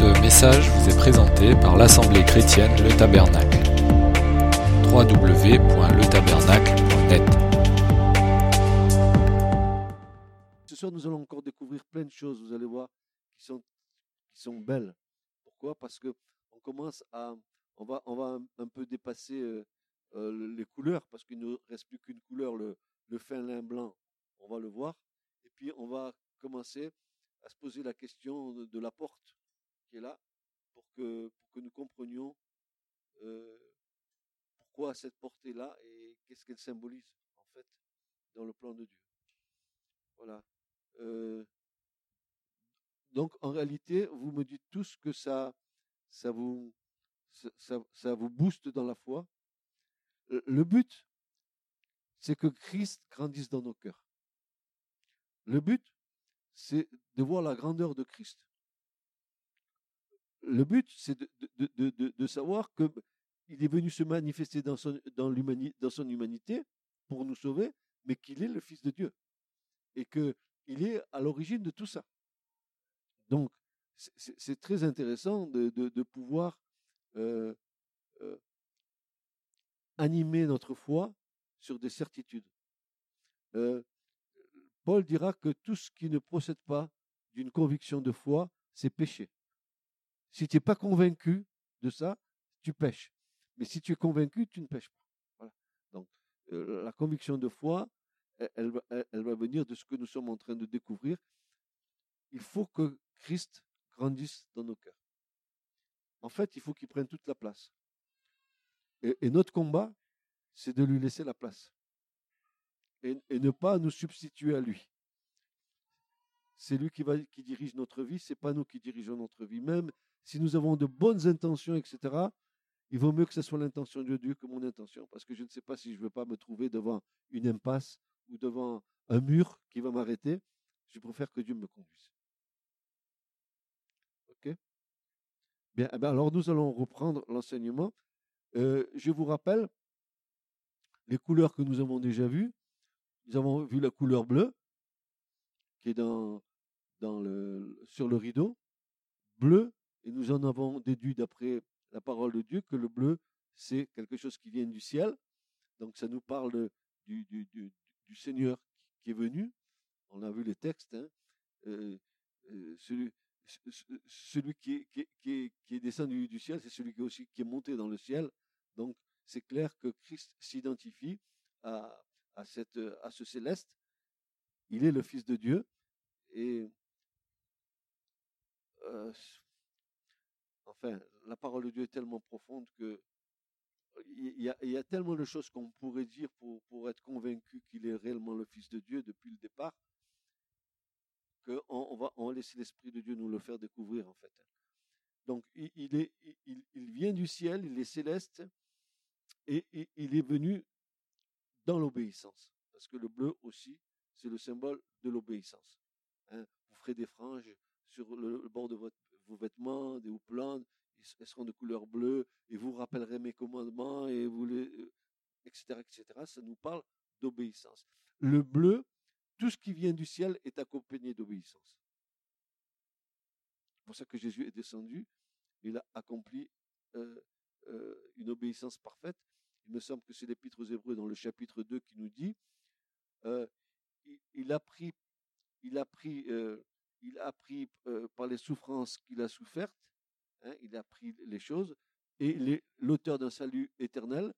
Ce message vous est présenté par l'Assemblée chrétienne Le Tabernacle. www.letabernacle.net Ce soir, nous allons encore découvrir plein de choses, vous allez voir, qui sont, qui sont belles. Pourquoi? Parce que on commence à, on va, on va un, peu dépasser euh, euh, les couleurs, parce qu'il ne reste plus qu'une couleur, le, le fin lin blanc, on va le voir. Et puis, on va commencer à se poser la question de la porte qui est là, pour que, pour que nous comprenions euh, pourquoi cette porte est là et qu'est-ce qu'elle symbolise, en fait, dans le plan de Dieu. Voilà. Euh, donc, en réalité, vous me dites tous que ça, ça vous, ça vous booste dans la foi. Euh, Le but, c'est que Christ grandisse dans nos cœurs. Le but, c'est de voir la grandeur de Christ. Le but, c'est de, savoir que il est venu se manifester dans son, humanité pour nous sauver, mais qu'il est le Fils de Dieu. Et qu'il est à l'origine de tout ça. Donc, c'est- très intéressant de pouvoir euh, euh, animer notre foi sur des certitudes. Euh, Paul dira que tout ce qui ne procède pas d'une conviction de foi, c'est péché. Si tu n'es pas convaincu de ça, tu pêches. Mais si tu es convaincu, tu ne pêches pas. Voilà. Donc, la conviction de foi, elle, elle va- elle- va venir de ce que nous sommes en train de découvrir. Il faut que Christ grandisse dans nos cœurs. En fait, il faut qu'il prenne toute la place. Et, et notre combat, c'est de lui laisser la place. Et, et ne pas nous substituer à lui. C'est lui qui, va, qui dirige notre vie, c'est pas nous qui dirigeons notre vie. Même si nous avons de bonnes intentions, etc., il vaut mieux que ce soit l'intention de Dieu que mon intention, parce que je ne sais pas si je ne veux pas me trouver devant une impasse ou devant un mur qui va m'arrêter. Je préfère que Dieu me conduise. Ok? Bien, eh ben alors nous allons reprendre l'enseignement. Euh, je vous rappelle les couleurs que nous avons déjà vues. Nous avons vu la couleur bleue, qui est dans, dans le, sur le rideau, bleu, et nous en avons déduit d'après la parole de Dieu que le bleu, c'est quelque chose qui vient du ciel. Donc ça nous parle du, Seigneur qui est venu. On a vu les textes. celui, ce- ce- celui qui est, descendu du ciel, c'est celui qui est monté dans le ciel. Donc c'est clair que Christ s'identifie à ce céleste. Il est le Fils de Dieu. Et euh, enfin, la parole de Dieu est tellement profonde que il y a, tellement de choses qu'on pourrait dire pour, être convaincu qu'il est réellement le Fils de Dieu depuis le départ, qu'on on va, laisser l'Esprit de Dieu nous le faire découvrir en fait. Donc il, vient du ciel, il est céleste, et, il est venu dans l'obéissance. Parce que le bleu aussi, c'est le symbole de l'obéissance. hein. Vous ferez des franges sur le bord de votre, vos vêtements, des houppelans, ils- elles seront de couleur bleue, et vous rappellerez mes commandements, et vous les, euh, etc., etc. Ça nous parle d'obéissance. Le bleu, tout ce qui vient du ciel est accompagné d'obéissance. C'est pour ça que Jésus est descendu, il a accompli euh, euh, une obéissance parfaite. Il me semble que c'est l'Épître aux Hébreux dans le chapitre 2 qui nous dit il, a pris, il a pris, il a pris euh, par les souffrances qu'il a souffertes, hein, il a pris les choses, et il est l'auteur d'un salut éternel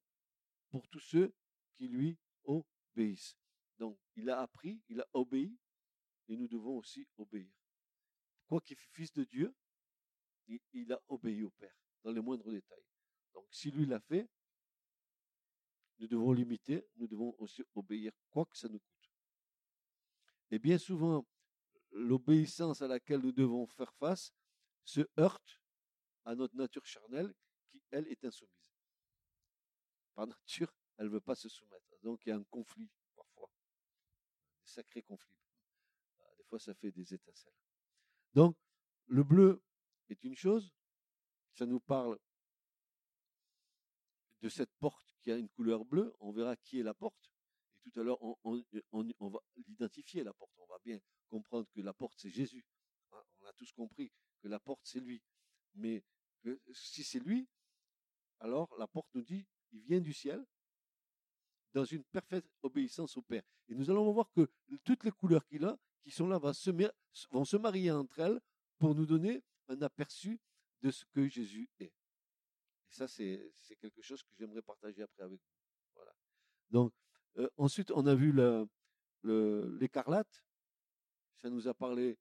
pour tous ceux qui lui obéissent. Donc, il a appris, il a obéi, et nous devons aussi obéir. Quoi qu'il fût fils de Dieu, il, il a obéi au Père, dans les moindres détails. Donc, si lui l'a fait, nous devons l'imiter, nous devons aussi obéir, quoi que ça nous coûte. Et bien souvent, l'obéissance à laquelle nous devons faire face se heurte à notre nature charnelle qui, elle, est insoumise. Par nature, elle ne veut pas se soumettre. Donc il y a un conflit parfois, des sacrés conflits. Euh, Des fois, ça fait des étincelles. Donc, le bleu est une chose, ça nous parle de cette porte qui a une couleur bleue, on verra qui est la porte. Tout à l'heure, on, va l'identifier, la porte. On va bien comprendre que la porte, c'est Jésus. Hein, On a tous compris que la porte, c'est lui. mais si c'est lui, alors la porte nous dit, il vient du ciel dans une parfaite obéissance au Père. Et nous allons voir que toutes les couleurs qu'il a, qui sont là, vont se, vont se marier entre elles pour nous donner un aperçu de ce que Jésus est. Et ça, c'est quelque chose que j'aimerais partager après avec vous. Voilà. Donc, ensuite, on a vu l'écarlate. Ça nous a parlé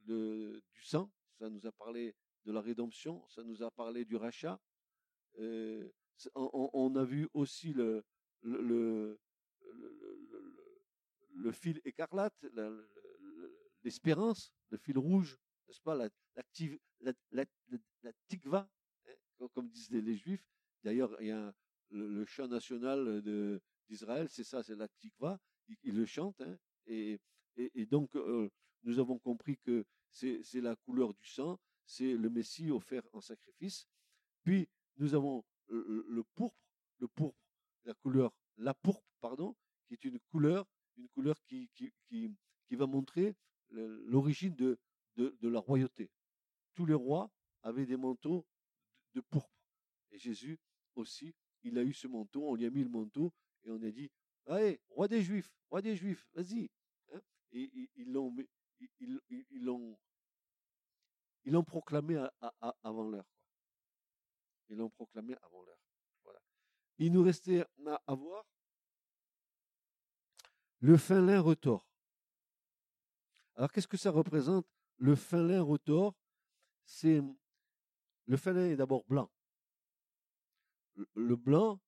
du sang, ça nous a parlé de la rédemption, ça nous a parlé du rachat. On, a vu aussi le, fil écarlate, l'espérance, le fil rouge, n'est-ce pas, la, la, tikva, hein, comme disent les, juifs. D'ailleurs, il y a le, chant national d'Israël, c'est ça, c'est la tikva. Ils, le chantent. Hein, et, et, donc, euh, nous avons compris que c'est la couleur du sang, c'est le Messie offert en sacrifice. Puis, nous avons le, pourpre, le pourpre, la couleur, la pourpre, pardon, qui est une couleur, une couleur qui, qui, qui, qui va montrer l'origine de, de, la royauté. Tous les rois avaient des manteaux de, pourpre. Et Jésus aussi, il a eu ce manteau, on lui a mis le manteau et on a dit, allez, roi des Juifs, roi des Juifs, vas-y. Hein. et ils l'ont ils, ils, proclamé avant l'heure. Ils l'ont proclamé avant l'heure. Voilà. Il nous restait à, voir le fin lin retors. Alors qu'est-ce que ça représente le fin lin retors C'est le fin lin est d'abord blanc. Le blanc,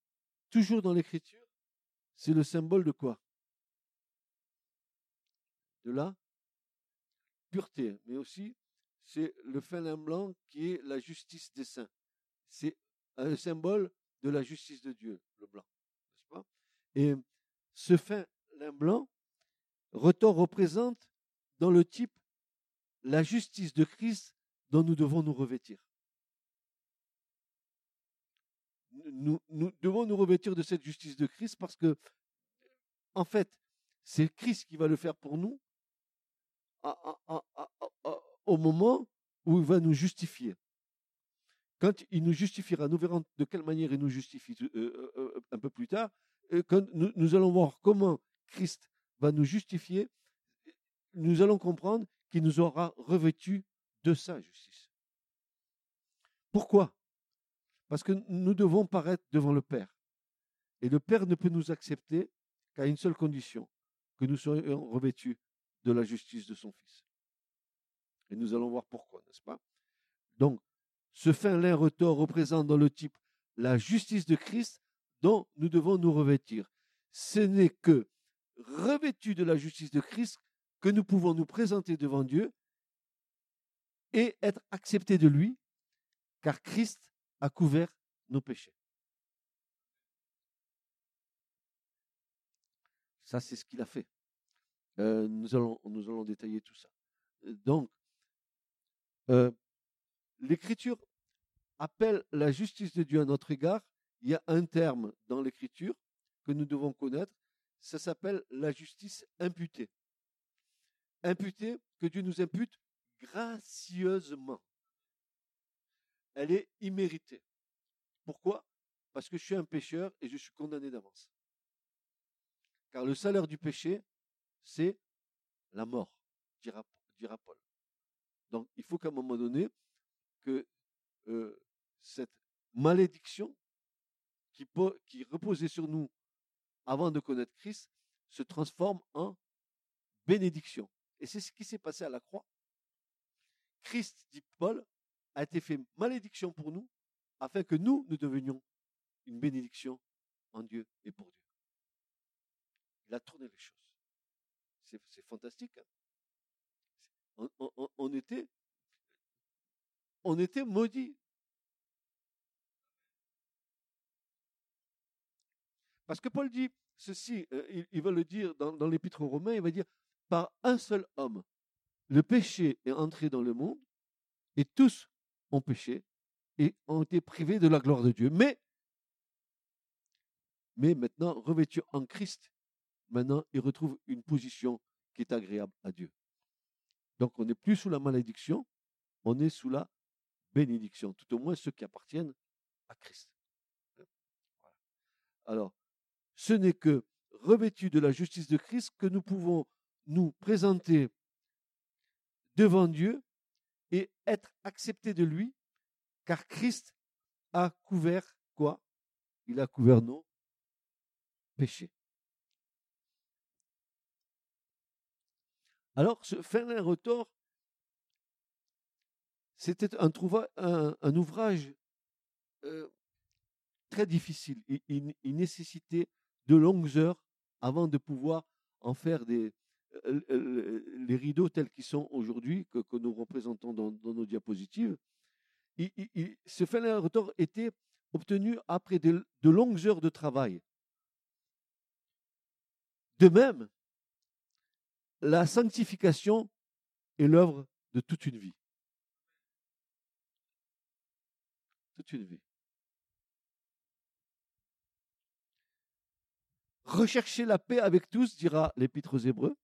toujours dans l'écriture, c'est le symbole de quoi? De la pureté, mais aussi c'est le fin lin blanc qui est la justice des saints. C'est un symbole de la justice de Dieu, le blanc, n'est-ce pas? Et ce fin lin blanc, retort représente dans le type la justice de Christ dont nous devons nous revêtir. Nous, nous, devons nous revêtir de cette justice de Christ parce que, en fait, c'est Christ qui va le faire pour nous au moment où il va nous justifier. Quand il nous justifiera, nous verrons de quelle manière il nous justifie euh, euh, euh, un peu plus tard. Quand nous, allons voir comment Christ va nous justifier, nous allons comprendre qu'il nous aura revêtus de sa justice. Pourquoi? Parce que nous devons paraître devant le Père. Et le Père ne peut nous accepter qu'à une seule condition, que nous soyons revêtus de la justice de son Fils. Et nous allons voir pourquoi, n'est-ce pas? Donc, ce fin lin retors représente dans le type la justice de Christ dont nous devons nous revêtir. Ce n'est que revêtu de la justice de Christ que nous pouvons nous présenter devant Dieu et être acceptés de lui, car Christ a couvert nos péchés. Ça, c'est ce qu'il a fait. Euh, nous, allons, détailler tout ça. Donc, euh, l'Écriture appelle la justice de Dieu à notre égard. Il y a un terme dans l'Écriture que nous devons connaître. Ça s'appelle la justice imputée. Imputée, que Dieu nous impute gracieusement. Elle est imméritée. Pourquoi? Parce que je suis un pécheur et je suis condamné d'avance. Car le salaire du péché, c'est la mort, dira, Paul. Donc il faut qu'à un moment donné, que euh, cette malédiction qui reposait sur nous avant de connaître Christ se transforme en bénédiction. Et c'est ce qui s'est passé à la croix. Christ, dit Paul, a été fait malédiction pour nous, afin que nous, nous devenions une bénédiction en Dieu et pour Dieu. Il a tourné les choses. C'est fantastique. Hein on, était, on était maudits. Parce que Paul dit ceci, euh, il, va le dire dans, dans l'épître aux Romains, il va dire, par un seul homme, le péché est entré dans le monde, et tous péché et ont été privés de la gloire de Dieu. Mais, mais maintenant, revêtus en Christ, maintenant, ils retrouvent une position qui est agréable à Dieu. Donc on n'est plus sous la malédiction, on est sous la bénédictions, tout au moins ceux qui appartiennent à Christ. Alors, ce n'est que revêtus de la justice de Christ que nous pouvons nous présenter devant Dieu et être acceptés de lui, car Christ a couvert quoi? Il a couvert nos péchés. Alors, ce fin retort, c'était un, un, ouvrage euh, très difficile. Il, nécessitait de longues heures avant de pouvoir en faire des, les rideaux tels qu'ils sont aujourd'hui, que, nous représentons dans, nos diapositives. ce fin retort était obtenu après de longues heures de travail. De même, la sanctification est l'œuvre de toute une vie. Toute une vie. Recherchez la paix avec tous, dira l'Épître aux Hébreux,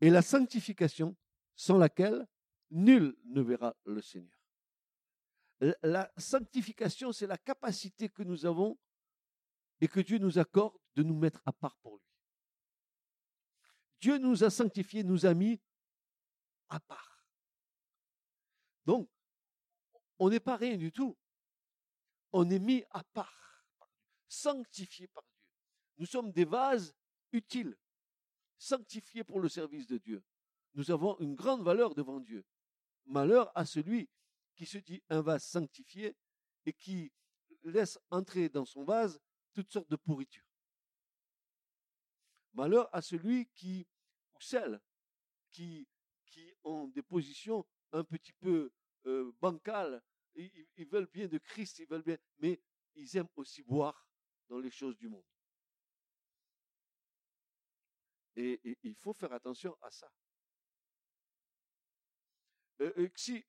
et la sanctification, sans laquelle nul ne verra le Seigneur. La sanctification, c'est la capacité que nous avons et que Dieu nous accorde de nous mettre à part pour lui. Dieu nous a sanctifiés, nous a mis à part. Donc, on n'est pas rien du tout. On est mis à part, sanctifié par Dieu. Nous sommes des vases utiles, sanctifiés pour le service de Dieu. Nous avons une grande valeur devant Dieu. Malheur à celui qui se dit un vase sanctifié et qui laisse entrer dans son vase toutes sortes de pourritures. Malheur à celui qui, ou celles qui, ont des positions un petit peu euh, bancales. Ils, veulent bien de Christ, ils veulent bien, mais ils aiment aussi boire dans les choses du monde. Et, il faut faire attention à ça. Euh, euh,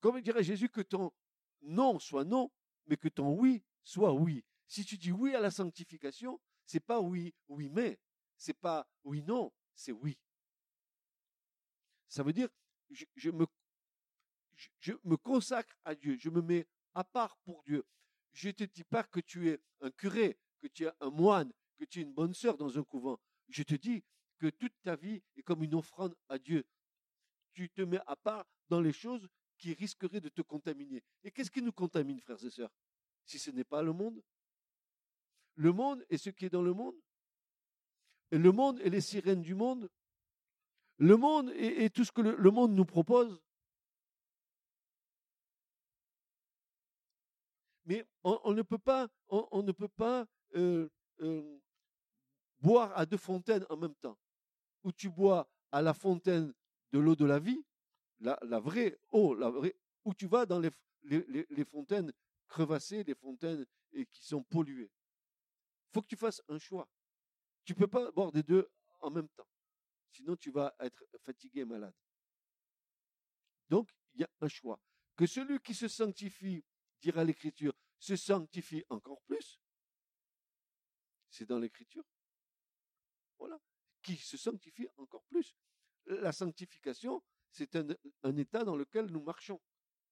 comme dirait Jésus, que ton non soit non, mais que ton oui soit oui. Si tu dis oui à la sanctification, c'est pas oui, oui, mais c'est pas oui, non, c'est oui. Ça veut dire, je, je, me consacre à Dieu, je me mets à part pour Dieu. Je ne te dis pas que tu es un curé, que tu es un moine, que tu es une bonne sœur dans un couvent. Je te dis que toute ta vie est comme une offrande à Dieu. Tu te mets à part dans les choses qui risqueraient de te contaminer. Et qu'est-ce qui nous contamine, frères et sœurs? Si ce n'est pas le monde? Le monde et ce qui est dans le monde? Le monde et les sirènes du monde, le monde et, tout ce que le, monde nous propose? Mais on, ne peut pas, on, ne peut pas euh, euh, boire à deux fontaines en même temps. Où tu bois à la fontaine de l'eau de la vie, la, vraie eau, la vraie, où tu vas dans les, les, fontaines crevassées, les fontaines qui sont polluées. Il faut que tu fasses un choix. Tu ne peux pas boire des deux en même temps. Sinon, tu vas être fatigué et malade. Donc, il y a un choix. Que celui qui se sanctifie, dira l'Écriture, se sanctifie encore plus. C'est dans l'Écriture. Voilà. Qui se sanctifie encore plus. La sanctification, c'est un, état dans lequel nous marchons,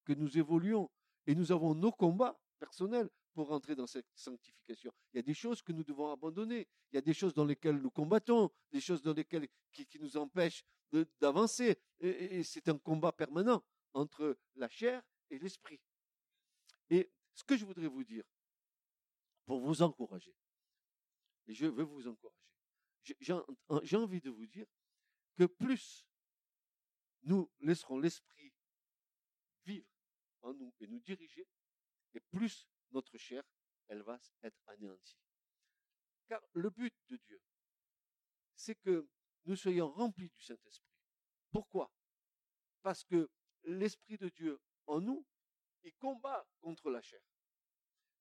que nous évoluons. Et nous avons nos combats personnels pour rentrer dans cette sanctification. Il y a des choses que nous devons abandonner. Il y a des choses dans lesquelles nous combattons, des choses dans lesquelles qui, nous empêchent d'avancer. Et, c'est un combat permanent entre la chair et l'esprit. Et ce que je voudrais vous dire, pour vous encourager, et je veux vous encourager, j'ai envie de vous dire que plus nous laisserons l'esprit vivre en nous et nous diriger, et plus notre chair, elle va être anéantie. Car le but de Dieu, c'est que nous soyons remplis du Saint-Esprit. Pourquoi? Parce que l'Esprit de Dieu en nous, il combat contre la chair.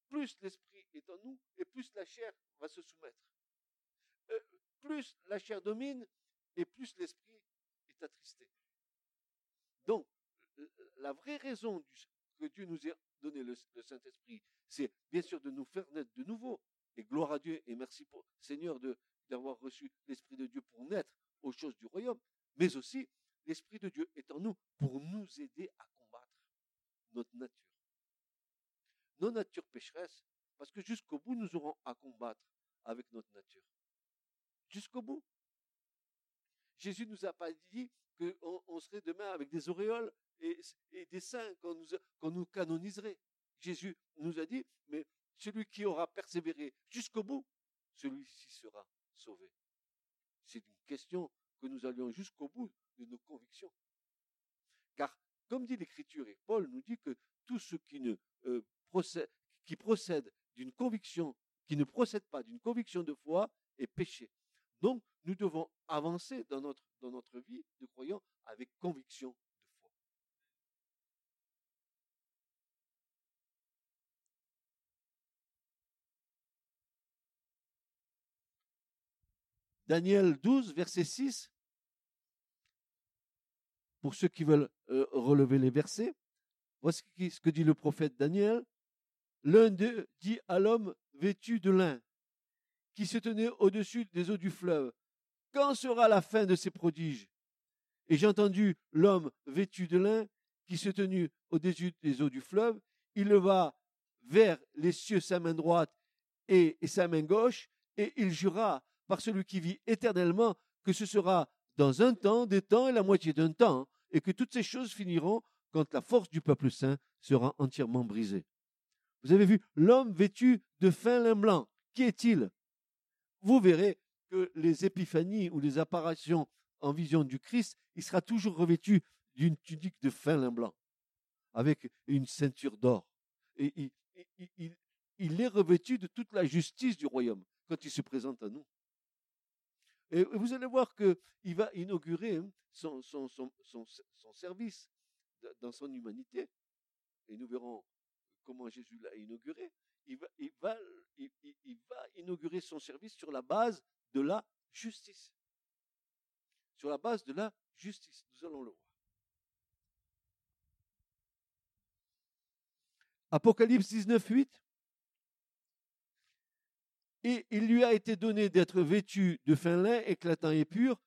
Plus l'Esprit est en nous, et plus la chair va se soumettre. Euh, plus la chair domine, et plus l'Esprit est attristé. Donc, la vraie raison que Dieu nous ait donné le Saint-Esprit, c'est bien sûr de nous faire naître de nouveau. Et gloire à Dieu et merci pour Seigneur d'avoir reçu l'Esprit de Dieu pour naître aux choses du royaume, mais aussi l'Esprit de Dieu est en nous pour nous aider à combattre notre nature. Nos natures pécheresses, parce que jusqu'au bout, nous aurons à combattre avec notre nature. Jusqu'au bout. Jésus nous a pas dit qu'on on serait demain avec des auréoles et, des saints qu'on nous, qu'on canoniserait. Jésus nous a dit, mais celui qui aura persévéré jusqu'au bout, celui-ci sera sauvé. C'est une question que nous allions jusqu'au bout de nos convictions. Car, comme dit l'Écriture, et Paul nous dit que tout ce qui ne euh, procède, qui procède d'une conviction, qui ne procède pas d'une conviction de foi, est péché. Donc, nous devons avancer dans notre, dans notre vie de croyants avec conviction de foi. Daniel 12, verset 6. Pour ceux qui veulent euh, relever les versets, voici ce que dit le prophète Daniel. L'un d'eux dit à l'homme vêtu de lin, qui se tenait au-dessus des eaux du fleuve, Quand sera la fin de ces prodiges? Et j'ai entendu l'homme vêtu de lin, qui se tenait au-dessus des eaux du fleuve, il leva vers les cieux sa main droite et, et sa main gauche, et il jura par celui qui vit éternellement que ce sera dans un temps, des temps et la moitié d'un temps, et que toutes ces choses finiront quand la force du peuple saint sera entièrement brisée. Vous avez vu l'homme vêtu de fin lin blanc. Qui est-il? Vous verrez que les épiphanies ou les apparitions en vision du Christ, il sera toujours revêtu d'une tunique de fin lin blanc, avec une ceinture d'or. Et il, est revêtu de toute la justice du royaume quand il se présente à nous. Et vous allez voir qu'il va inaugurer hein, son, service dans son humanité. Et nous verrons comment Jésus l'a inauguré, il va, inaugurer son service sur la base de la justice. Sur la base de la justice. Nous allons le voir. Apocalypse 19, 8. Et il lui a été donné d'être vêtu de fin lin éclatant et pur,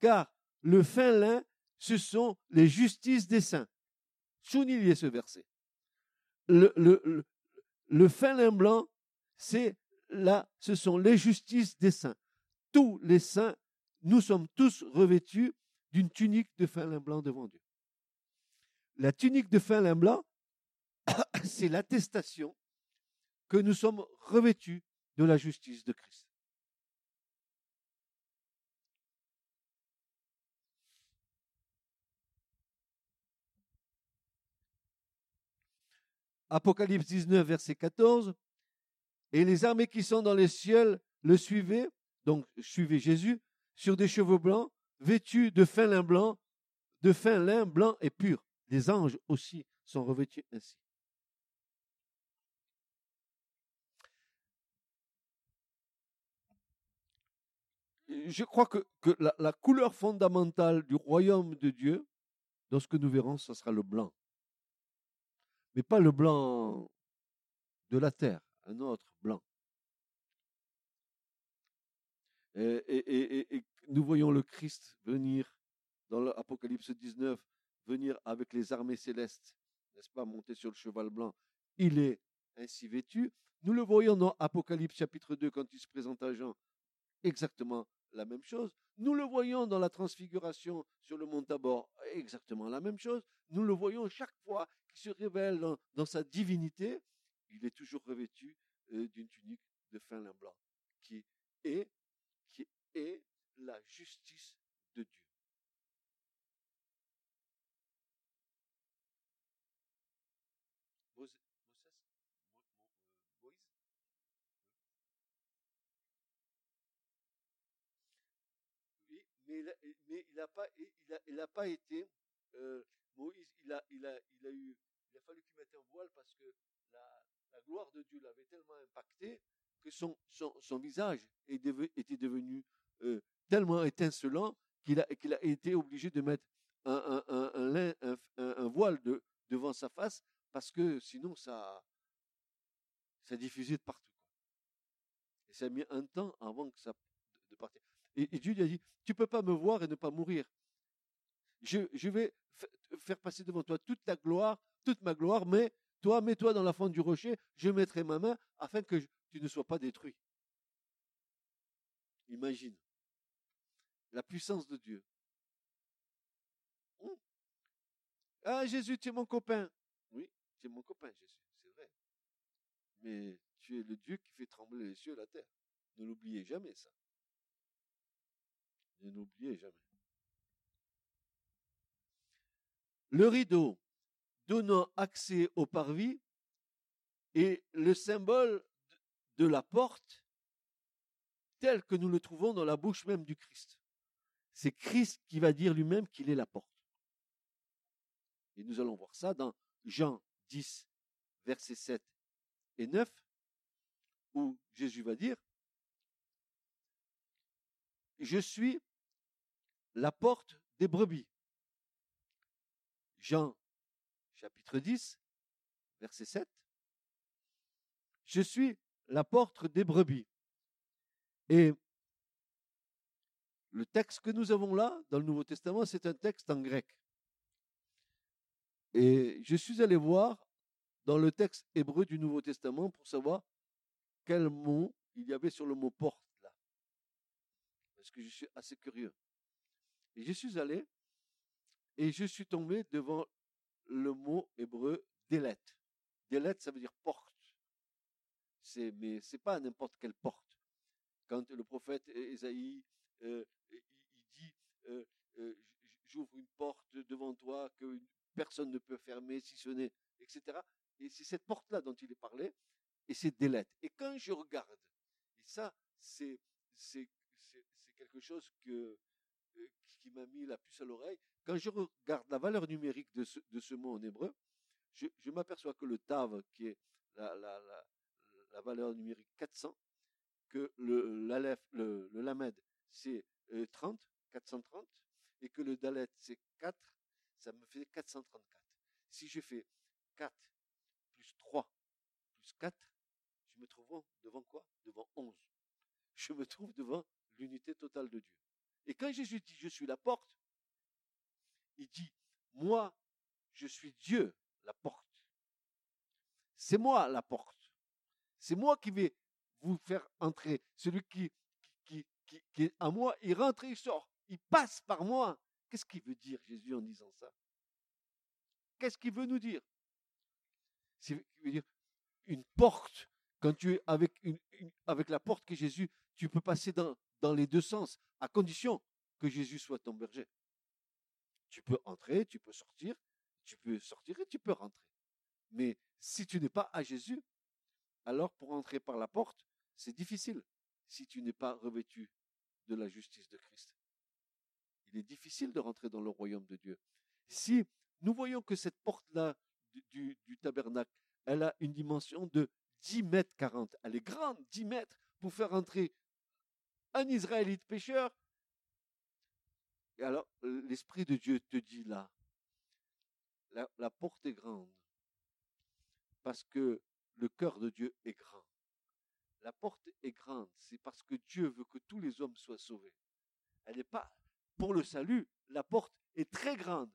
car le fin lin, ce sont les justices des saints. Soulignez ce verset fin lin blanc, c'est là, ce sont les justices des saints. Tous les saints, nous sommes tous revêtus d'une tunique de fin lin blanc devant Dieu. La tunique de fin lin blanc, c'est l'attestation que nous sommes revêtus de la justice de Christ. Apocalypse 19, verset 14. Et les armées qui sont dans les cieux le suivaient, donc suivaient Jésus, sur des chevaux blancs, vêtus de fin lin blanc, de fin lin blanc et pur. Les anges aussi sont revêtus ainsi. Je crois que, la couleur fondamentale du royaume de Dieu, dans ce que nous verrons, ce sera le blanc mais pas le blanc de la terre, un autre blanc. Et, nous voyons le Christ venir dans l'Apocalypse 19, venir avec les armées célestes, n'est-ce pas, monter sur le cheval blanc. Il est ainsi vêtu. Nous le voyons dans Apocalypse chapitre 2 quand il se présente à Jean, exactement la même chose. Nous le voyons dans la transfiguration sur le mont Tabor, exactement la même chose. Nous le voyons chaque fois qu'il se révèle dans, sa divinité, il est toujours revêtu euh, d'une tunique de fin lin blanc, qui est, qui est la justice de Dieu. Mais il n'a pas, il pas été, euh, Moïse, il a, il, a, eu, il a fallu qu'il mette un voile parce que la, gloire de Dieu l'avait tellement impacté que son, visage était devenu euh, tellement étincelant qu'il a, a été obligé de mettre un, voile de, devant sa face parce que sinon ça, ça diffusait de partout. Et ça a mis un temps avant que ça de partir. Et, Dieu lui a dit, tu peux pas me voir et ne pas mourir. Je, vais faire passer devant toi toute la gloire toute ma gloire, mais toi, mets-toi dans la fente du rocher, je mettrai ma main afin que tu ne sois pas détruit. Imagine la puissance de Dieu. Hum. Ah, Jésus, tu es mon copain. Oui, tu es mon copain, Jésus, c'est vrai. Mais tu es le Dieu qui fait trembler les cieux et la terre. Ne l'oubliez jamais, ça. Ne l'oubliez jamais. Le rideau donnant accès au parvis est le symbole de la porte tel que nous le trouvons dans la bouche même du Christ. C'est Christ qui va dire lui-même qu'il est la porte. Et nous allons voir ça dans Jean 10, versets 7 et 9, où Jésus va dire, Je suis la porte des brebis. Jean chapitre 10, verset 7. Je suis la porte des brebis. Et le texte que nous avons là, dans le Nouveau Testament, c'est un texte en grec. Et je suis allé voir dans le texte hébreu du Nouveau Testament pour savoir quel mot il y avait sur le mot porte là. Parce que je suis assez curieux. Et je suis allé et je suis tombé devant le mot hébreu délet. Délet, ça veut dire porte. C'est, mais c'est pas n'importe quelle porte. Quand le prophète Ésaïe, euh, il, dit, euh, euh, j'ouvre une porte devant toi que personne ne peut fermer si ce n'est, etc. Et c'est cette porte-là dont il est parlé, et c'est délet. Et quand je regarde, et ça, c'est, c'est, c'est, quelque chose que, qui m'a mis la puce à l'oreille, quand je regarde la valeur numérique de ce, mot en hébreu, je, m'aperçois que le tav, qui est la, valeur numérique 400, que le, le, le lamed, c'est 30, euh, 430, et que le dalet, c'est 4, ça me fait 434. Si je fais 4 plus 3 plus 4, je me trouve devant quoi? Devant 11. Je me trouve devant l'unité totale de Dieu. Et quand Jésus dit je suis la porte, il dit moi je suis Dieu, la porte. C'est moi la porte. C'est moi qui vais vous faire entrer. Celui qui, est à moi, il rentre et il sort. Il passe par moi. Qu'est-ce qu'il veut dire Jésus en disant ça? Qu'est-ce qu'il veut nous dire? C'est veut dire une porte. Quand tu es avec, avec la porte que Jésus, tu peux passer dans, dans les deux sens, à condition que Jésus soit ton berger. Tu peux entrer, tu peux sortir, tu peux sortir et tu peux rentrer. Mais si tu n'es pas à Jésus, alors pour entrer par la porte, c'est difficile si tu n'es pas revêtu de la justice de Christ. Il est difficile de rentrer dans le royaume de Dieu. Si nous voyons que cette porte-là du, tabernacle, elle a une dimension de 10 mètres 40, elle est grande, 10 mètres, pour faire entrer un Israélite pécheur. Et alors, l'Esprit de Dieu te dit là, la porte est grande, parce que le cœur de Dieu est grand. La porte est grande, c'est parce que Dieu veut que tous les hommes soient sauvés. Elle n'est pas pour le salut, la porte est très grande.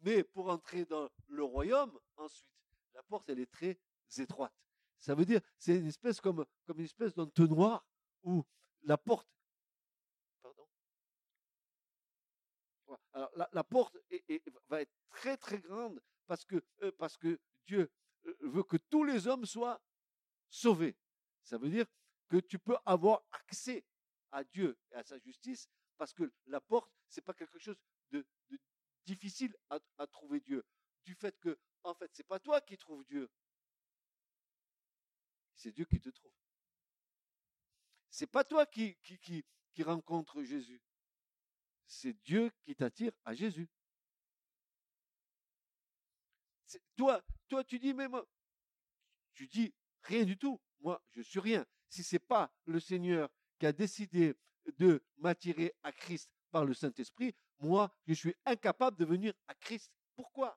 Mais pour entrer dans le royaume, ensuite, la porte, elle est très étroite. Ça veut dire, c'est une espèce comme, comme une espèce d'entonnoir où la porte. Pardon Alors, la, porte va être très très grande parce que, euh, Dieu euh, veut que tous les hommes soient sauvés. Ça veut dire que tu peux avoir accès à Dieu et à sa justice parce que la porte, c'est pas quelque chose de, difficile à, trouver Dieu. Du fait que, en fait, c'est pas toi qui trouves Dieu. C'est Dieu qui te trouve. C'est pas toi qui, qui, Jésus. C'est Dieu qui t'attire à Jésus. Toi, toi, tu dis, mais moi, tu dis rien du tout moi, je suis rien. Si c'est pas le Seigneur qui a décidé de m'attirer à Christ par le Saint-Esprit, moi, je suis incapable de venir à Christ. Pourquoi?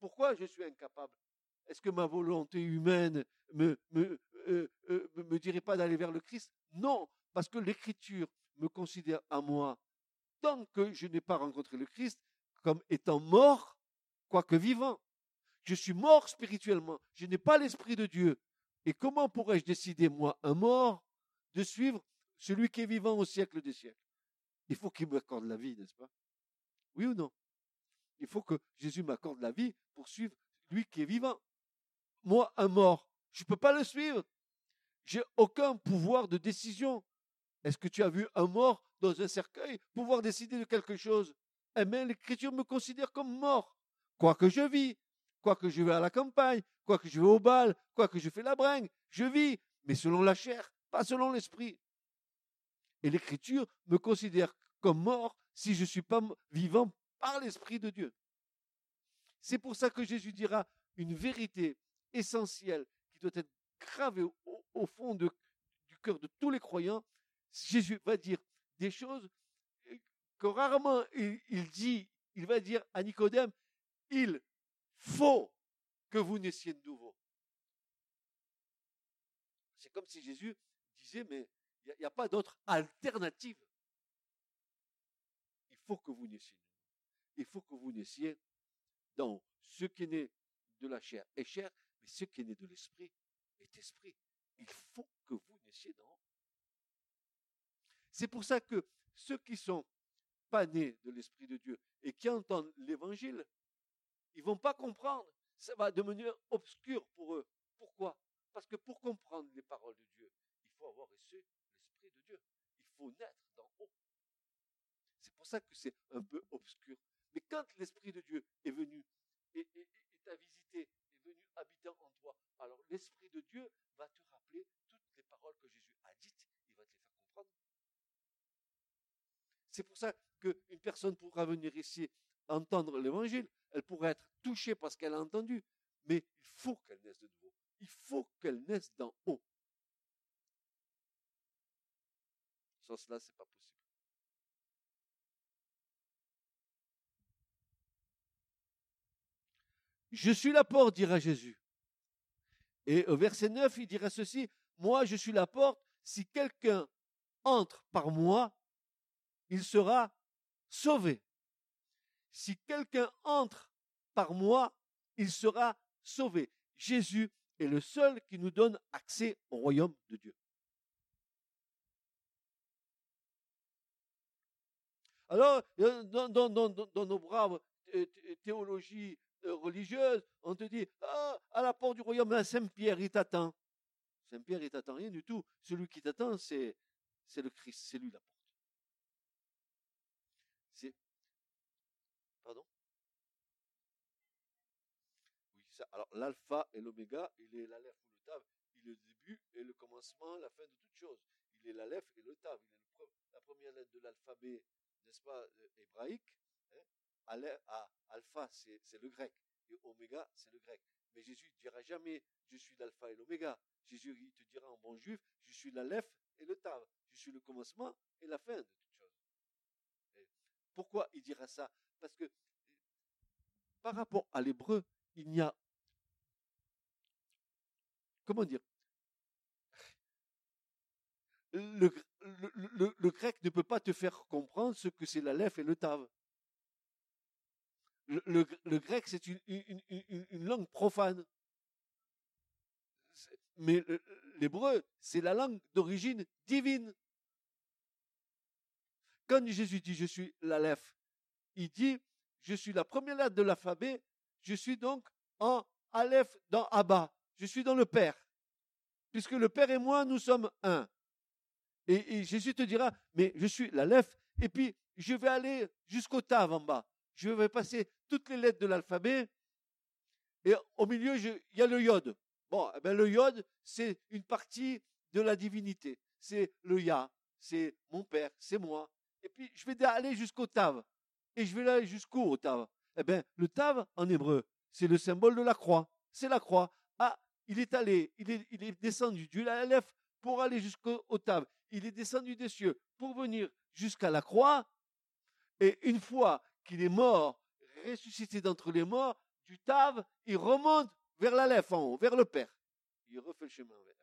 Pourquoi je suis incapable? Est-ce que ma volonté humaine me me, euh, euh, me dirait pas d'aller vers le Christ? Non, parce que l'Écriture me considère à moi, tant que je n'ai pas rencontré le Christ, comme étant mort, quoique vivant. Je suis mort spirituellement. Je n'ai pas l'Esprit de Dieu. Et comment pourrais-je décider, moi, un mort, de suivre celui qui est vivant au siècle des siècles? Il faut qu'il m'accorde la vie, n'est-ce pas? Oui ou non? Il faut que Jésus m'accorde la vie pour suivre lui qui est vivant. Moi, un mort, je ne peux pas le suivre. J'ai aucun pouvoir de décision. Est-ce que tu as vu un mort dans un cercueil pouvoir décider de quelque chose? Eh bien, l'Écriture me considère comme mort. Quoi que je vis, quoi que je vais à la campagne, quoi que je vais au bal, quoi que je fais la bringue, je vis, mais selon la chair, pas selon l'esprit. Et l'Écriture me considère comme mort si je ne suis pas vivant par l'Esprit de Dieu. C'est pour ça que Jésus dira une vérité essentielle qui doit être gravée au, fond du cœur de tous les croyants. Jésus va dire des choses que rarement il dit, il va dire à Nicodème, il faut que vous naissiez de nouveau. C'est comme si Jésus disait, mais il n'y a, pas d'autre alternative. Il faut que vous naissiez. Il faut que vous naissiez dans ce qui est né de la chair est chair, mais ce qui est né de l'esprit est esprit. Il faut que vous naissiez dans. C'est pour ça que ceux qui sont pas nés de l'esprit de Dieu et qui entendent l'évangile, ils vont pas comprendre. Ça va devenir obscur pour eux. Pourquoi? Parce que pour comprendre les paroles de Dieu, il faut avoir reçu l'esprit de Dieu. Il faut naître d'en haut. C'est pour ça que c'est un peu obscur. Mais quand l'esprit de Dieu est venu et, t'a visité, habiter en toi, alors l'esprit de Dieu va te rappeler toutes les paroles que Jésus a dites. Il va te les faire comprendre. C'est pour ça qu'une personne pourra venir ici entendre l'évangile, elle pourrait être touchée parce qu'elle a entendu, mais il faut qu'elle naisse de nouveau. Il faut qu'elle naisse d'en haut. Sans cela, c'est pas possible. Je suis la porte, dira Jésus. Et au verset 9, il dira ceci, moi je suis la porte, si quelqu'un entre par moi, il sera sauvé. Si quelqu'un entre par moi, il sera sauvé. Jésus est le seul qui nous donne accès au royaume de Dieu. Alors, dans, dans nos braves théologies euh, religieuse, on te dit, ah, à la porte du royaume, Saint-Pierre, il t'attend. Saint-Pierre, il t'attend rien du tout. Celui qui t'attend, c'est, le Christ, c'est lui la porte. C'est, pardon? Oui, ça. Alors, l'alpha et l'oméga, il est l'alef ou le tav. Il est le début et le commencement, la fin de toute chose. Il est l'alef et le tav. Il est la première lettre de l'alphabet, n'est-ce pas, euh, hébraïque alpha, c'est le grec, et oméga, c'est le grec. Mais Jésus ne dira jamais, je suis l'alpha et l'oméga. Jésus il te dira en bon juif, je suis l'alef et le tav. Je suis le commencement et la fin de toute chose. pourquoi il dira ça? Parce que par rapport à l'hébreu, il n'y a... Comment dire? Le, le, grec ne peut pas te faire comprendre ce que c'est l'alef et le tav le, grec, c'est une, langue profane. Mais l'hébreu, c'est la langue d'origine divine. Quand Jésus dit je suis l'Aleph, il dit je suis la première lettre de l'alphabet, je suis donc en Aleph dans Abba, je suis dans le Père. Puisque le Père et moi, nous sommes un. Et, Jésus te dira, mais je suis l'Aleph, et puis je vais aller jusqu'au Tav en bas je vais passer toutes les lettres de l'alphabet, et au milieu, il y a le yod. Bon, eh ben, le yod, c'est une partie de la divinité. C'est le ya, c'est mon père, c'est moi. Et puis, je vais aller jusqu'au tav. Et je vais aller jusqu'au tav. Eh bien, le tav, en hébreu, c'est le symbole de la croix. C'est la croix. Ah, il est allé, il est, il est descendu du Aleph pour aller jusqu'au tav. Il est descendu des cieux pour venir jusqu'à la croix. Et une fois qu'il est mort, ressuscité d'entre les morts, du Tav, il remonte vers l'Aleph en haut, vers le Père. Il refait le chemin inverse.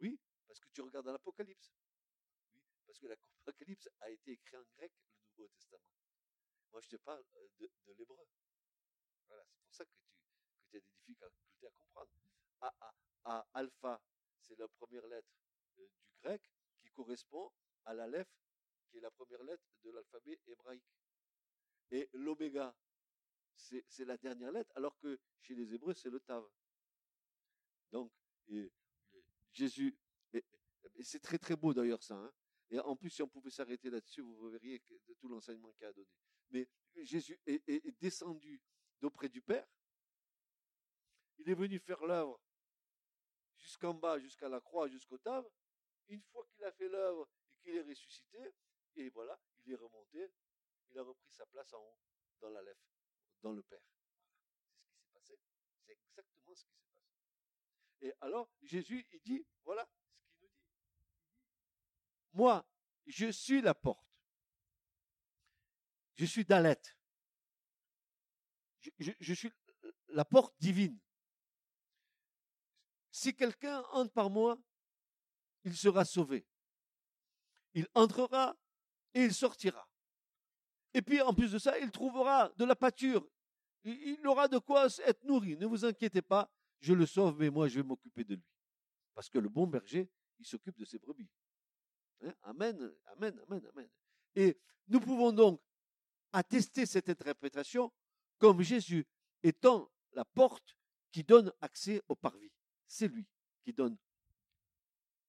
Oui, parce que tu regardes l'Apocalypse. Oui, Parce que l'Apocalypse a été écrit en grec, le Nouveau Testament. Moi, je te parle euh, de, l'hébreu. Voilà, c'est pour ça que tu, as des difficultés à comprendre. A, alpha, c'est la première lettre euh, du grec qui correspond à l'Aleph, qui est la première lettre de l'alphabet hébraïque. Et l'oméga, c'est la dernière lettre, alors que chez les Hébreux, c'est le Tav. Donc, Jésus, et, c'est très très beau d'ailleurs ça. Hein. et en plus, si on pouvait s'arrêter là-dessus, vous verriez tout l'enseignement qu'il a donné. Mais Jésus est, descendu d'auprès du Père. Il est venu faire l'œuvre jusqu'en bas, jusqu'à la croix, jusqu'au Tav. Une fois qu'il a fait l'œuvre et qu'il est ressuscité, et voilà, il est remonté, il a repris sa place en haut, dans la lèvre dans le Père. C'est ce qui s'est passé. C'est exactement ce qui s'est passé. Et alors, Jésus, il dit, voilà ce qu'il nous dit. moi, je suis la porte. Je suis Dalet. Je, je suis la porte divine. Si quelqu'un entre par moi, il sera sauvé. Il entrera et il sortira. Et puis en plus de ça, il trouvera de la pâture il aura de quoi être nourri. Ne vous inquiétez pas, je le sauve, mais moi je vais m'occuper de lui. Parce que le bon berger, il s'occupe de ses brebis. Hein? Amen, amen, amen, amen. Et nous pouvons donc attester cette interprétation comme Jésus étant la porte qui donne accès au parvis. C'est lui qui donne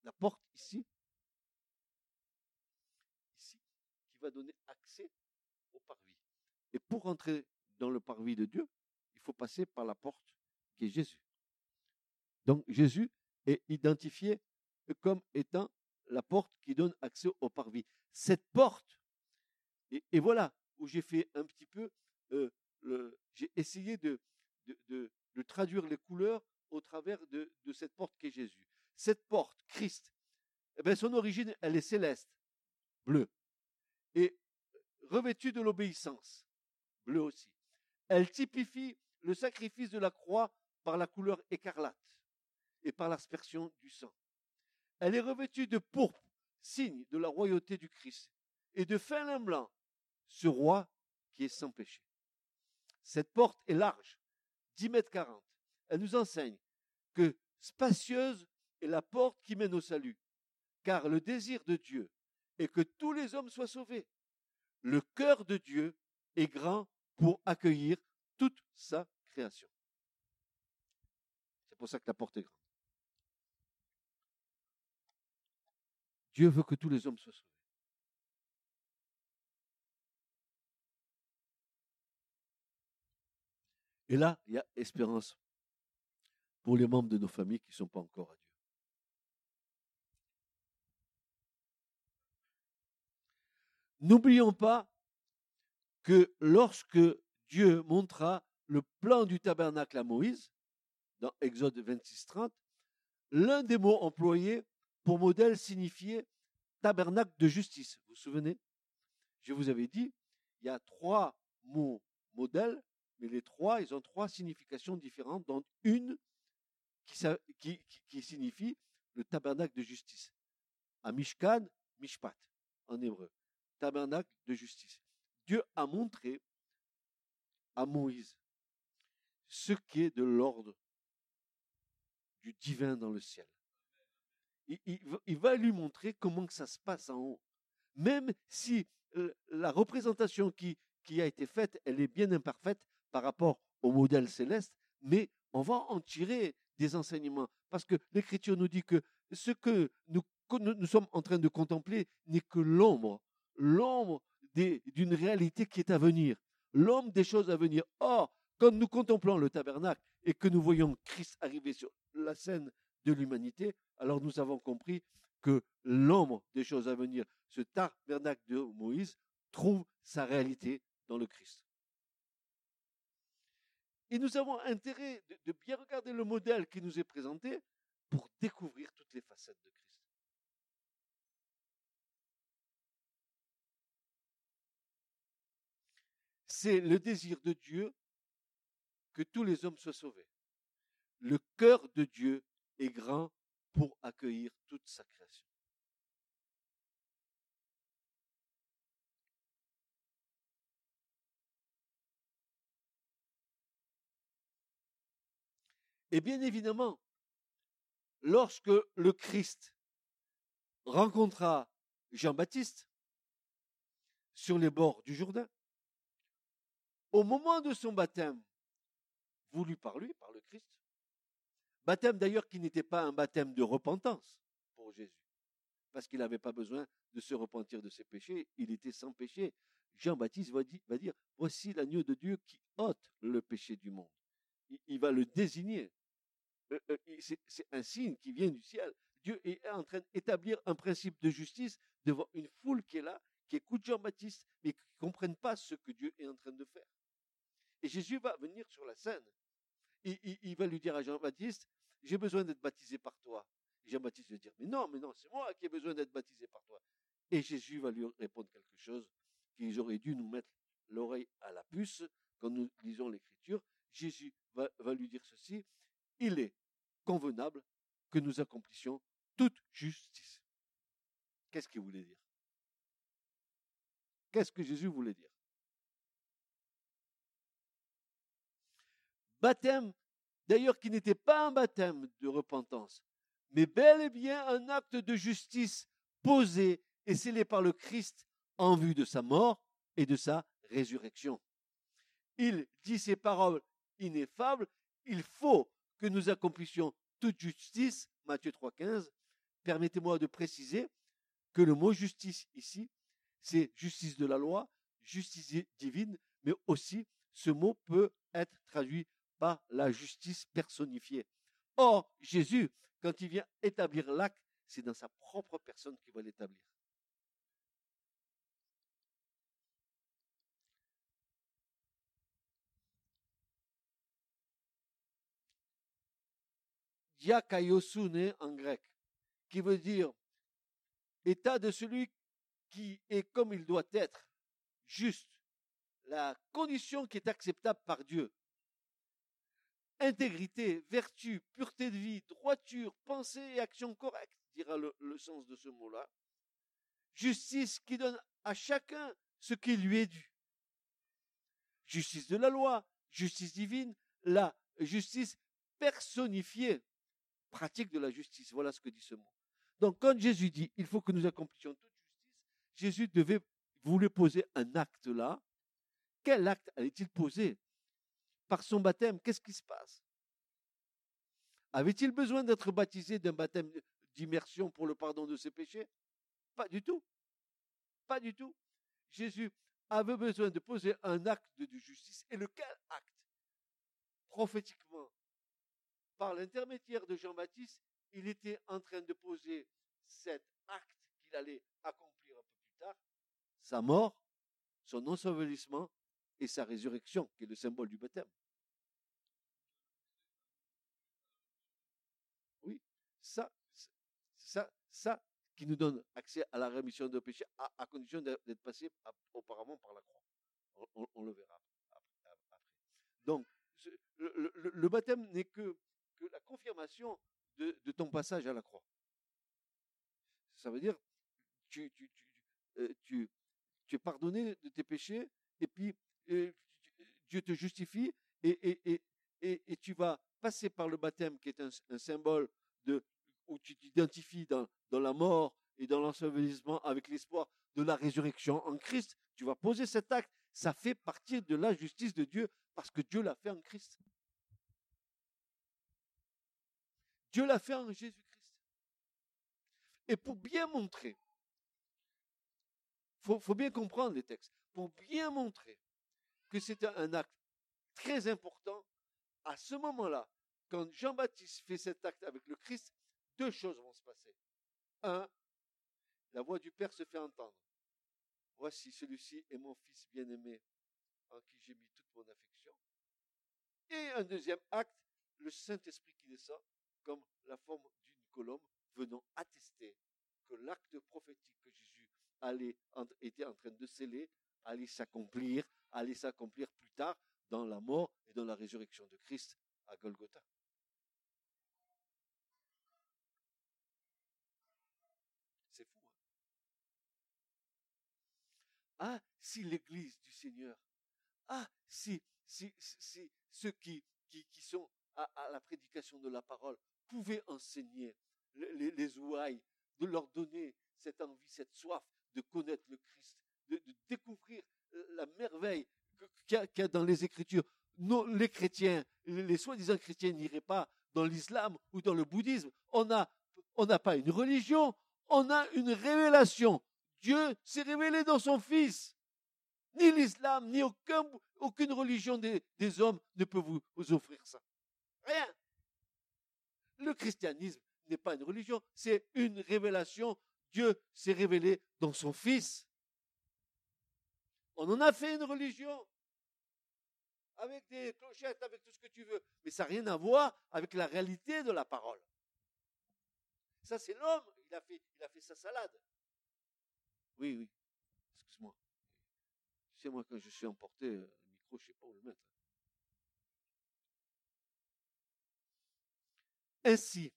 la porte ici, qui va donner accès au parvis. Et pour entrer dans le parvis de Dieu, il faut passer par la porte qui est Jésus. Donc Jésus est identifié comme étant la porte qui donne accès au parvis. Cette porte, et, voilà où j'ai fait un petit peu, euh, j'ai essayé de, traduire les couleurs au travers de, cette porte qui est Jésus. Cette porte, Christ, eh bien, son origine, elle est céleste, bleue, et revêtue de l'obéissance, bleue aussi. Elle typifie le sacrifice de la croix par la couleur écarlate et par l'aspersion du sang. Elle est revêtue de pourpre, signe de la royauté du Christ, et de fin lin blanc, ce roi qui est sans péché. Cette porte est large, 10 mètres 40. Elle nous enseigne que spacieuse est la porte qui mène au salut, car le désir de Dieu est que tous les hommes soient sauvés. Le cœur de Dieu est grand pour accueillir toute sa création. C'est pour ça que la porte est grande. Dieu veut que tous les hommes soient sauvés. Et là, il y a espérance pour les membres de nos familles qui ne sont pas encore à Dieu. N'oublions pas que lorsque Dieu montra le plan du tabernacle à Moïse, dans Exode 26, 30, l'un des mots employés pour modèle signifiait tabernacle de justice. Vous vous souvenez? Je vous avais dit, il y a trois mots modèles, mais les trois, ils ont trois significations différentes, dont une qui, signifie le tabernacle de justice. À Mishkan, Mishpat, en hébreu. Tabernacle de justice. Dieu a montré à Moïse ce qui est de l'ordre du divin dans le ciel. Il, va lui montrer comment que ça se passe en haut. Même si euh, la représentation qui, qui a été faite, elle est bien imparfaite par rapport au modèle céleste, mais on va en tirer des enseignements. Parce que l'Écriture nous dit que ce que nous, sommes en train de contempler n'est que l'ombre, l'ombre d'une réalité qui est à venir, l'homme des choses à venir. Or, quand nous contemplons le tabernacle et que nous voyons Christ arriver sur la scène de l'humanité, alors nous avons compris que l'ombre des choses à venir, ce tabernacle de Moïse, trouve sa réalité dans le Christ. Et nous avons intérêt de, bien regarder le modèle qui nous est présenté pour découvrir toutes les facettes de Christ. C'est le désir de Dieu que tous les hommes soient sauvés. Le cœur de Dieu est grand pour accueillir toute sa création. Et bien évidemment, lorsque le Christ rencontra Jean-Baptiste sur les bords du Jourdain, au moment de son baptême, voulu par lui, par le Christ, baptême d'ailleurs qui n'était pas un baptême de repentance pour Jésus, parce qu'il n'avait pas besoin de se repentir de ses péchés, il était sans péché. Jean-Baptiste va, dire, voici l'agneau de Dieu qui ôte le péché du monde. Il, va le désigner. Euh, euh, c'est un signe qui vient du ciel. Dieu est en train d'établir un principe de justice devant une foule qui est là, qui écoute Jean-Baptiste, mais qui ne comprennent pas ce que Dieu est en train de faire. Et Jésus va venir sur la scène. Il, il va lui dire à Jean-Baptiste, j'ai besoin d'être baptisé par toi. Jean-Baptiste va dire, mais non, mais non, c'est moi qui ai besoin d'être baptisé par toi. Et Jésus va lui répondre quelque chose qu'ils auraient dû nous mettre l'oreille à la puce quand nous lisons l'Écriture. Jésus va, va lui dire ceci, il est convenable que nous accomplissions toute justice. Qu'est-ce qu'il voulait dire? Qu'est-ce que Jésus voulait dire? Baptême, d'ailleurs qui n'était pas un baptême de repentance, mais bel et bien un acte de justice posé et scellé par le Christ en vue de sa mort et de sa résurrection. Il dit ces paroles ineffables, il faut nous accomplissions toute justice, Matthieu 3.15. Permettez-moi de préciser que le mot justice ici, c'est justice de la loi, justice divine, mais aussi ce mot peut être traduit par la justice personnifiée. Or, Jésus, quand il vient établir l'acte, c'est dans sa propre personne qu'il va l'établir. Diakaiosune en grec, qui veut dire état de celui qui est comme il doit être, juste, la condition qui est acceptable par Dieu. Intégrité, vertu, pureté de vie, droiture, pensée et action correcte, dira le, le sens de ce mot-là. Justice qui donne à chacun ce qui lui est dû. Justice de la loi, justice divine, la justice personnifiée pratique de la justice. Voilà ce que dit ce mot. Donc quand Jésus dit, il faut que nous accomplissions toute justice, Jésus devait, voulait poser un acte là. Quel acte allait-il poser? Par son baptême, qu'est-ce qui se passe? Avait-il besoin d'être baptisé d'un baptême d'immersion pour le pardon de ses péchés? Pas du tout. Pas du tout. Jésus avait besoin de poser un acte de justice. Et lequel acte? Prophétiquement, par l'intermédiaire de Jean-Baptiste, il était en train de poser cet acte qu'il allait accomplir un peu plus tard, sa mort, son ensevelissement et sa résurrection, qui est le symbole du baptême. Oui, ça, ça, ça qui nous donne accès à la rémission de péché, à, condition d'être passé auparavant par la croix. On, le verra après. Donc, le baptême n'est que que la confirmation de, ton passage à la croix. Ça veut dire, tu, tu, euh, es pardonné de tes péchés, et puis euh, Dieu te justifie, et, tu vas passer par le baptême, qui est un, symbole de, où tu t'identifies dans, dans la mort et dans l'ensevelissement avec l'espoir de la résurrection en Christ. Tu vas poser cet acte. Ça fait partie de la justice de Dieu parce que Dieu l'a fait en Christ. Dieu l'a fait en Jésus-Christ. Et pour bien montrer, il faut, bien comprendre les textes, pour bien montrer que c'était un acte très important, à ce moment-là, quand Jean-Baptiste fait cet acte avec le Christ, deux choses vont se passer. Un, la voix du Père se fait entendre. Voici, celui-ci est mon fils bien-aimé, en qui j'ai mis toute mon affection. Et un deuxième acte, le Saint-Esprit qui descend la forme d'une colombe venant attester que l'acte prophétique que Jésus allait, était en train de sceller allait s'accomplir, allait s'accomplir plus tard dans la mort et dans la résurrection de Christ à Golgotha. C'est fou. Hein ah, si l'Église du Seigneur, ah, si, ceux qui sont à, la prédication de la parole pouvaient enseigner les, les, ouailles, de leur donner cette envie, cette soif de connaître le Christ, de, découvrir euh, la merveille qu'il y, a dans les Écritures. les chrétiens, les soi-disant chrétiens n'iraient pas dans l'islam ou dans le bouddhisme. On n'a pas une religion, on a une révélation. Dieu s'est révélé dans son Fils. Ni l'islam, ni aucune religion des, hommes ne peut vous, offrir ça. Rien. Le christianisme n'est pas une religion, c'est une révélation. Dieu s'est révélé dans son Fils. On en a fait une religion avec des clochettes, avec tout ce que tu veux, mais ça n'a rien à voir avec la réalité de la parole. Ça, c'est l'homme, il a fait, a fait sa salade. Oui, oui, excuse-moi. C'est moi, quand je suis emporté, euh, le micro, je ne sais pas où le mettre. Ainsi,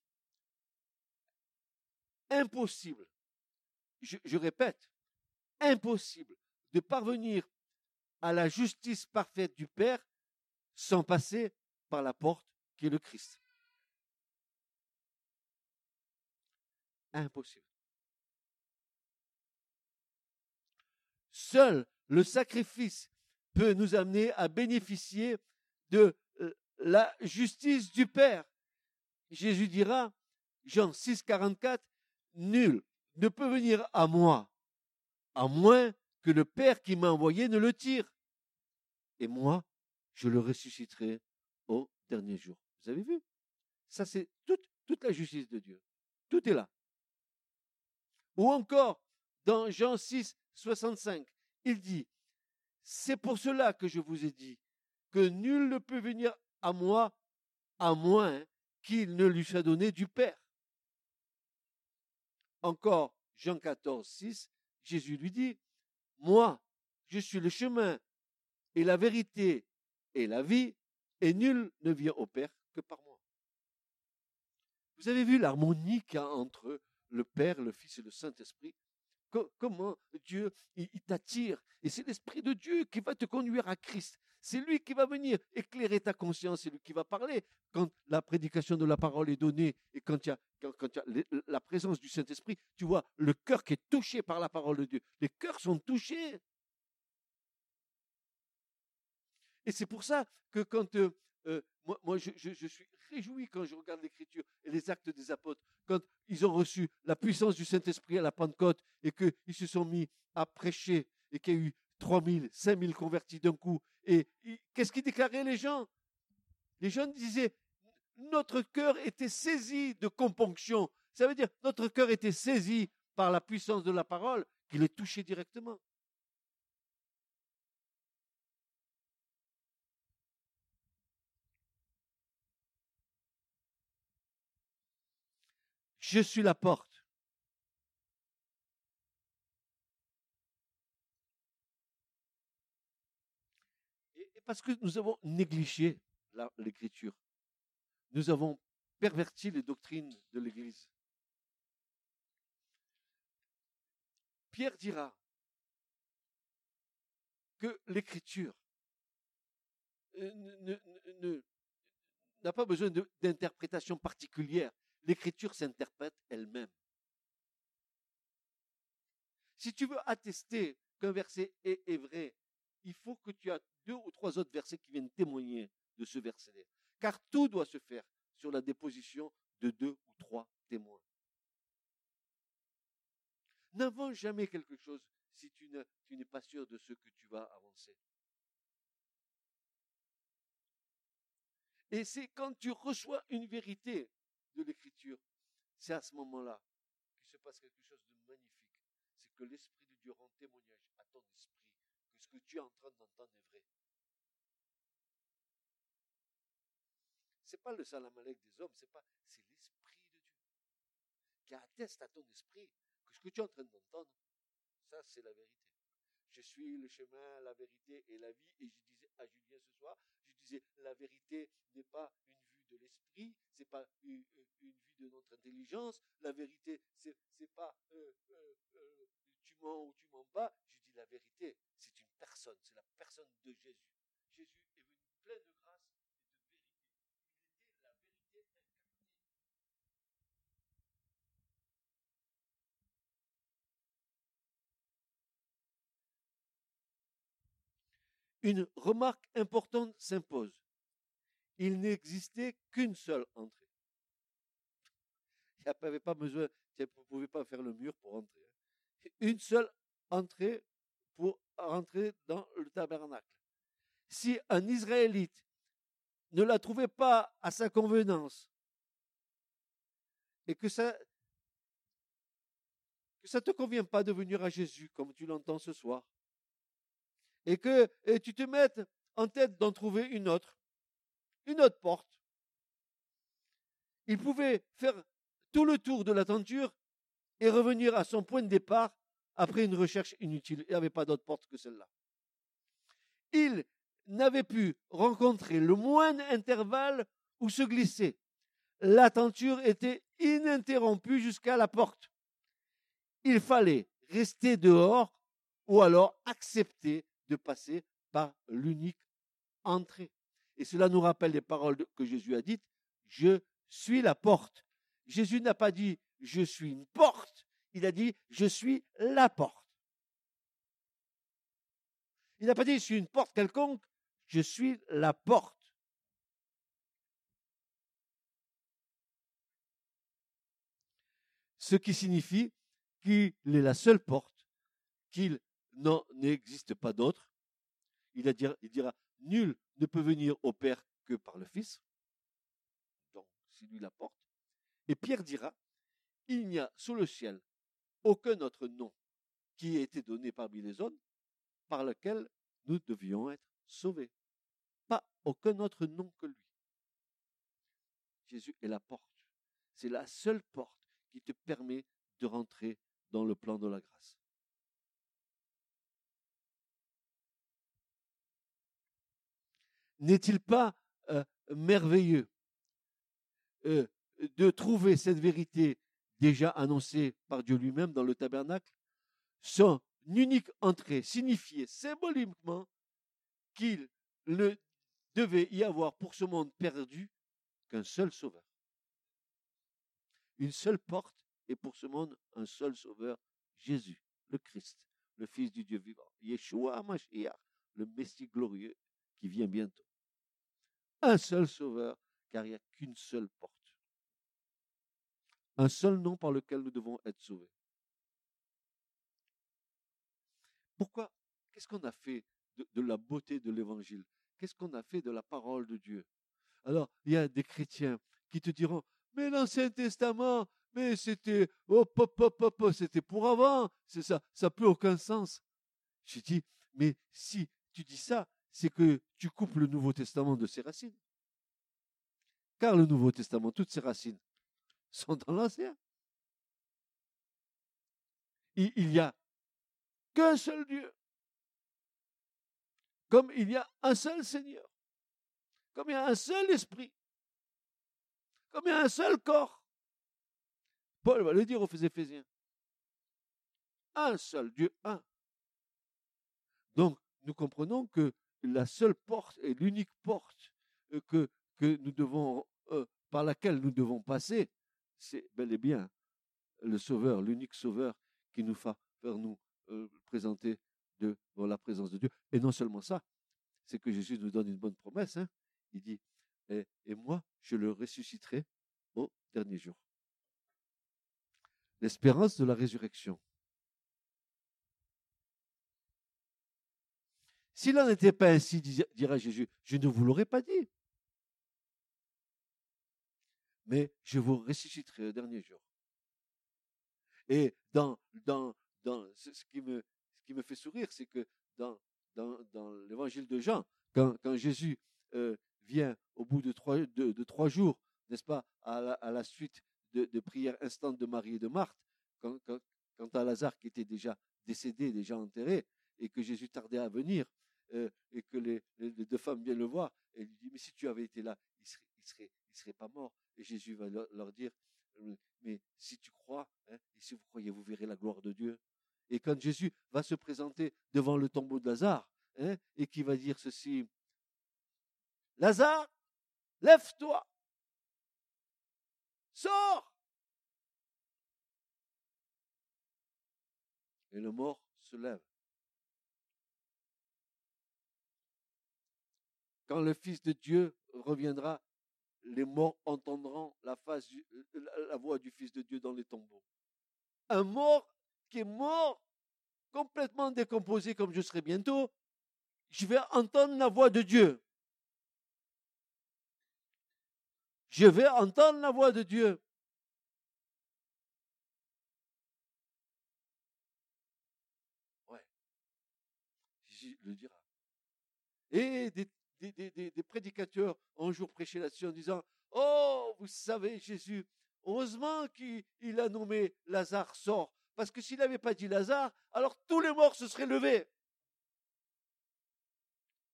impossible, je, répète, impossible de parvenir à la justice parfaite du Père sans passer par la porte qui est le Christ. Impossible. Seul le sacrifice peut nous amener à bénéficier de euh, la justice du Père. Jésus dira, Jean 6, 44, Nul ne peut venir à moi, à moins que le Père qui m'a envoyé ne le tire. Et moi, je le ressusciterai au dernier jour. Vous avez vu? Ça, c'est toute, la justice de Dieu. Tout est là. Ou encore, dans Jean 6, 65, il dit, c'est pour cela que je vous ai dit que nul ne peut venir à moi à moins qu'il ne lui soit donné du Père. Encore, Jean 14, 6, Jésus lui dit, Moi, je suis le chemin et la vérité et la vie, et nul ne vient au Père que par moi. Vous avez vu l'harmonie qu'il y a entre le Père, le Fils et le Saint-Esprit? Comment Dieu il t'attire et c'est l'Esprit de Dieu qui va te conduire à Christ. C'est lui qui va venir éclairer ta conscience, c'est lui qui va parler quand la prédication de la parole est donnée et quand il y a, la présence du Saint-Esprit, tu vois le cœur qui est touché par la parole de Dieu. Les cœurs sont touchés. Et c'est pour ça que quand euh, euh, moi, moi je, je, suis réjoui quand je regarde l'Écriture et les actes des apôtres, quand ils ont reçu la puissance du Saint-Esprit à la Pentecôte et qu'ils se sont mis à prêcher et qu'il y a eu 3000, 5000 convertis d'un coup. Et qu'est-ce qu'ils déclaraient les gens? Les gens disaient, notre cœur était saisi de componction. Ça veut dire, notre cœur était saisi par la puissance de la parole qui les touchait directement. Je suis la porte. Et parce que nous avons négligé l'écriture, nous avons perverti les doctrines de l'Église. Pierre dira que l'écriture euh, n'a pas besoin d'interprétation particulière l'écriture s'interprète elle-même. Si tu veux attester qu'un verset est, vrai, il faut que tu aies deux ou trois autres versets qui viennent témoigner de ce verset-là. Car tout doit se faire sur la déposition de deux ou trois témoins. N'avance jamais quelque chose si tu n'es pas sûr de ce que tu vas avancer. Et c'est quand tu reçois une vérité de l'écriture, c'est à ce moment-là qu'il se passe quelque chose de magnifique. C'est que l'Esprit de Dieu rend témoignage à ton esprit que tu es en train d'entendre est vrai. C'est pas le salamalek des hommes, c'est pas, c'est l'Esprit de Dieu qui atteste à ton esprit que ce que tu es en train d'entendre, ça c'est la vérité. Je suis le chemin, la vérité et la vie. Et je disais à Julien ce soir, je disais, la vérité n'est pas une de l'esprit, c'est pas une, vue de notre intelligence. La vérité, c'est pas euh, euh, euh, tu mens ou tu mens pas. Je dis la vérité, c'est personne, c'est la personne de Jésus. Jésus est venu plein de grâce et de vérité. Une remarque importante s'impose. Il n'existait qu'une seule entrée. Il n'y avait pas besoin, vous ne pouvez pas faire le mur pour entrer. Hein. Une seule entrée pour rentrer dans le tabernacle. Si un Israélite ne la trouvait pas à sa convenance et que ça que te convient pas de venir à Jésus comme tu l'entends ce soir et que tu te mettes en tête d'en trouver une autre, une autre porte. Il pouvait faire tout le tour de la tenture et revenir à son point de départ après une recherche inutile. Il n'y avait pas d'autre porte que celle-là. Il n'avait pu rencontrer le moindre intervalle où se glisser. La tenture était ininterrompue jusqu'à la porte. Il fallait rester dehors ou alors accepter de passer par l'unique entrée. Et cela nous rappelle les paroles que Jésus a dites, je suis la porte. Jésus n'a pas dit je suis une porte, il a dit je suis la porte. Il n'a pas dit je suis une porte quelconque, je suis la porte. Ce qui signifie qu'il est la seule porte, qu'il n'en existe pas d'autre. Il, il dira, nul ne peut venir au Père que par le Fils. Donc, c'est lui la porte. Et Pierre dira, il n'y a sous le ciel aucun autre nom qui ait été donné parmi les hommes par lequel nous devions être sauvés. Pas aucun autre nom que lui. Jésus est la porte. C'est la seule porte qui te permet de rentrer dans le plan de la grâce. N'est-il pas euh, merveilleux euh, de trouver cette vérité déjà annoncée par Dieu lui-même dans le tabernacle Son unique entrée signifiait symboliquement qu'il ne devait y avoir pour ce monde perdu qu'un seul sauveur. Une seule porte et pour ce monde un seul sauveur, Jésus, le Christ, le Fils du Dieu vivant. Yeshua Mashiach, le Messie glorieux qui vient bientôt un seul sauveur, car il n'y a qu'une seule porte. Un seul nom par lequel nous devons être sauvés. Pourquoi Qu'est-ce qu'on a fait de, la beauté de l'évangile? Qu'est-ce qu'on a fait de la parole de Dieu? Alors, il y a des chrétiens qui te diront, mais l'Ancien Testament, mais c'était, oh, c'était pour avant, c'est ça, ça n'a plus aucun sens. Je dis, mais si tu dis ça, c'est que tu coupes le Nouveau Testament de ses racines. Car le Nouveau Testament, toutes ses racines sont dans l'Ancien. Il n'y a qu'un seul Dieu. Comme il y a un seul Seigneur. Comme il y a un seul esprit. Comme il y a un seul corps. Paul va le dire aux Éphésiens. Un seul Dieu, un. Donc, nous comprenons que la seule porte et l'unique porte euh, que, euh, par laquelle nous devons passer, c'est bel et bien le Sauveur, l'unique Sauveur qui nous fait faire nous euh, présenter devant la présence de Dieu. Et non seulement ça, c'est que Jésus nous donne une bonne promesse. Hein. Il dit, et, moi, je le ressusciterai au dernier jour. L'espérance de la résurrection. S'il n'en était pas ainsi, dira Jésus, je ne vous l'aurais pas dit. Mais je vous ressusciterai au dernier jour. Et dans, dans, dans ce, qui me, ce qui me fait sourire, c'est que dans, dans, dans l'évangile de Jean, quand, quand Jésus euh, vient au bout de trois, de, trois jours, n'est-ce pas, à la, suite de, prières instantes de Marie et de Marthe, quand, quand, quand à Lazare qui était déjà décédé, déjà enterré, et que Jésus tardait à venir, euh, et que les, deux femmes viennent le voir, et lui dit, mais si tu avais été là, il serait, il serait, il serait pas mort. Et Jésus va leur, dire, euh, mais si tu crois, hein, et si vous croyez, vous verrez la gloire de Dieu. Et quand Jésus va se présenter devant le tombeau de Lazare, hein, et qui va dire ceci, Lazare, lève-toi, sors. Et le mort se lève. quand le Fils de Dieu reviendra, les morts entendront la, face la voix du Fils de Dieu dans les tombeaux. Un mort qui est mort, complètement décomposé comme je serai bientôt, je vais entendre la voix de Dieu. Je vais entendre la voix de Dieu. Ouais. Le dira. Des, prédicateurs un jour prêché là-dessus en disant, Oh, vous savez, Jésus, heureusement qu'il a nommé Lazare sort. Parce que s'il n'avait pas dit Lazare, alors tous les morts se seraient levés.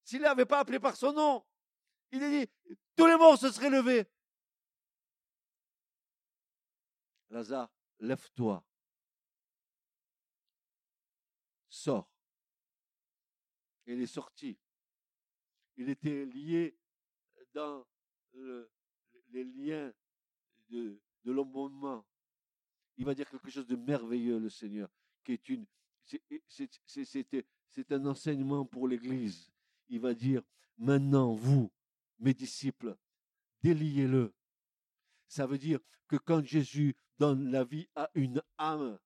S'il n'avait pas appelé par son nom, il a dit, tous les morts se seraient levés. Lazare, lève-toi. Sors. Il est sorti. Il était lié dans les liens de, de. Il va dire quelque chose de merveilleux, le Seigneur, qui est une, c'est un enseignement pour l'Église. Il va dire, maintenant, vous, mes disciples, déliez-le. Ça veut dire que quand Jésus donne la vie à une âme,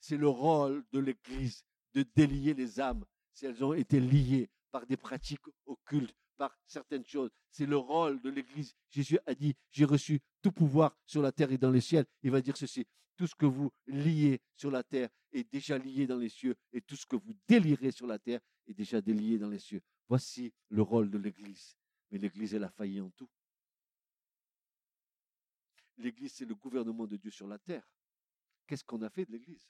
c'est le rôle de l'Église de délier les âmes si elles ont été liées par des pratiques occultes, par certaines choses. C'est le rôle de l'Église. Jésus a dit, j'ai reçu tout pouvoir sur la terre et dans les ciels. Il va dire ceci, tout ce que vous liez sur la terre est déjà lié dans les cieux, et tout ce que vous délirez sur la terre est déjà délié dans les cieux. Voici le rôle de l'Église. Mais l'Église, elle a failli en tout. L'Église, c'est le gouvernement de Dieu sur la terre. Qu'est-ce qu'on a fait de l'Église?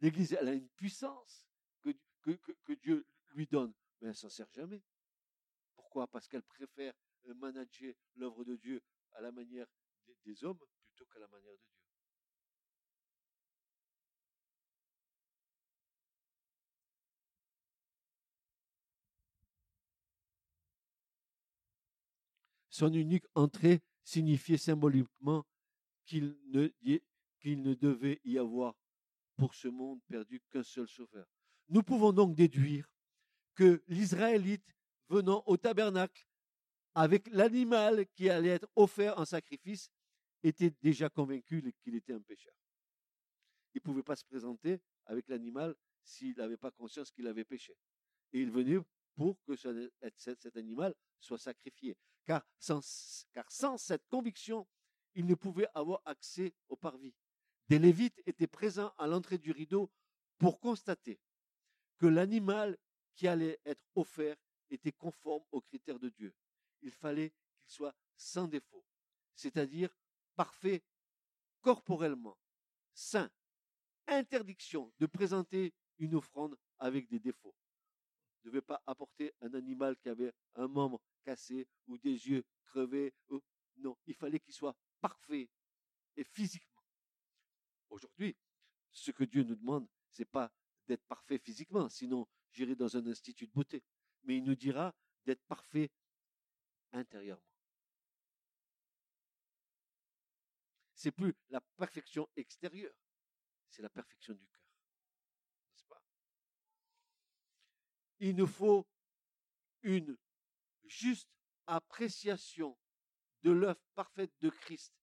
L'Église, elle a une puissance que, que, Dieu lui donne, mais elle s'en sert jamais. Pourquoi? Parce qu'elle préfère euh, manager l'œuvre de Dieu à la manière des hommes plutôt qu'à la manière de Dieu. Son unique entrée signifiait symboliquement qu'il ne, qu'il ne devait y avoir pour ce monde perdu qu'un seul sauveur. Nous pouvons donc déduire que l'Israélite venant au tabernacle avec l'animal qui allait être offert en sacrifice était déjà convaincu qu'il était un pécheur. Il ne pouvait pas se présenter avec l'animal s'il n'avait pas conscience qu'il avait péché. Et il venait pour que cet animal soit sacrifié. Car sans, car sans cette conviction, il ne pouvait avoir accès au parvis. Des Lévites étaient présents à l'entrée du rideau pour constater que l'animal qui allait être offert était conforme aux critères de Dieu. Il fallait qu'il soit sans défaut, c'est-à-dire parfait corporellement, saint. Interdiction de présenter une offrande avec des défauts ne devait pas apporter un animal qui avait un membre cassé ou des yeux crevés. Non, il fallait qu'il soit parfait et physiquement. Aujourd'hui, ce que Dieu nous demande, c'est pas d'être parfait physiquement, sinon j'irai dans un institut de beauté. Mais il nous dira d'être parfait intérieurement. C'est plus la perfection extérieure, c'est la perfection du cœur. il nous faut une juste appréciation de l'œuvre parfaite de Christ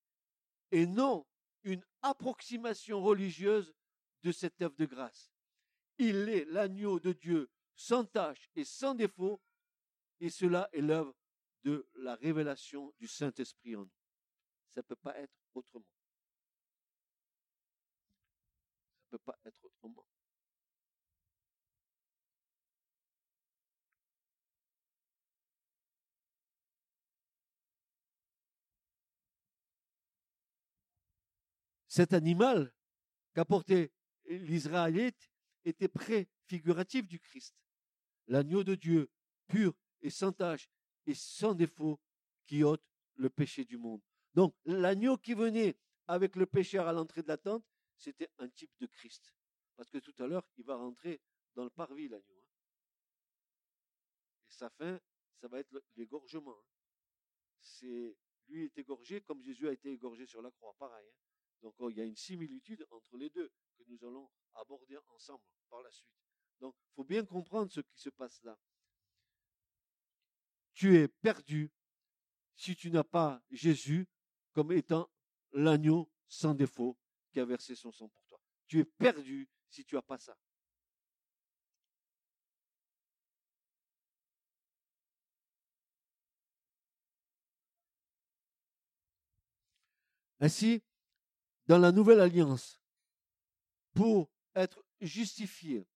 et non une approximation religieuse de cette œuvre de grâce. Il est l'agneau de Dieu sans tache et sans défaut, et cela est l'œuvre de la révélation du Saint-Esprit en nous. Ça ne peut pas être autrement. Ça ne peut pas être autrement. Cet animal qu'apportait l'Israélite était préfiguratif du Christ, l'agneau de Dieu, pur et sans tache et sans défaut, qui ôte le péché du monde. Donc l'agneau qui venait avec le pécheur à l'entrée de la tente, c'était un type de Christ. Parce que tout à l'heure, il va rentrer dans le parvis, l'agneau. Hein. Et sa fin, ça va être l'égorgement. Hein. Lui est égorgé comme Jésus a été égorgé sur la croix, pareil. Hein. Donc oh, il y a une similitude entre les deux que nous allons aborder ensemble par la suite. Donc il faut bien comprendre ce qui se passe là. tu es perdu si tu n'as pas Jésus comme étant l'agneau sans défaut qui a versé son sang pour toi. Tu es perdu si tu n'as pas ça. Ainsi, dans la nouvelle alliance, pour être justifié,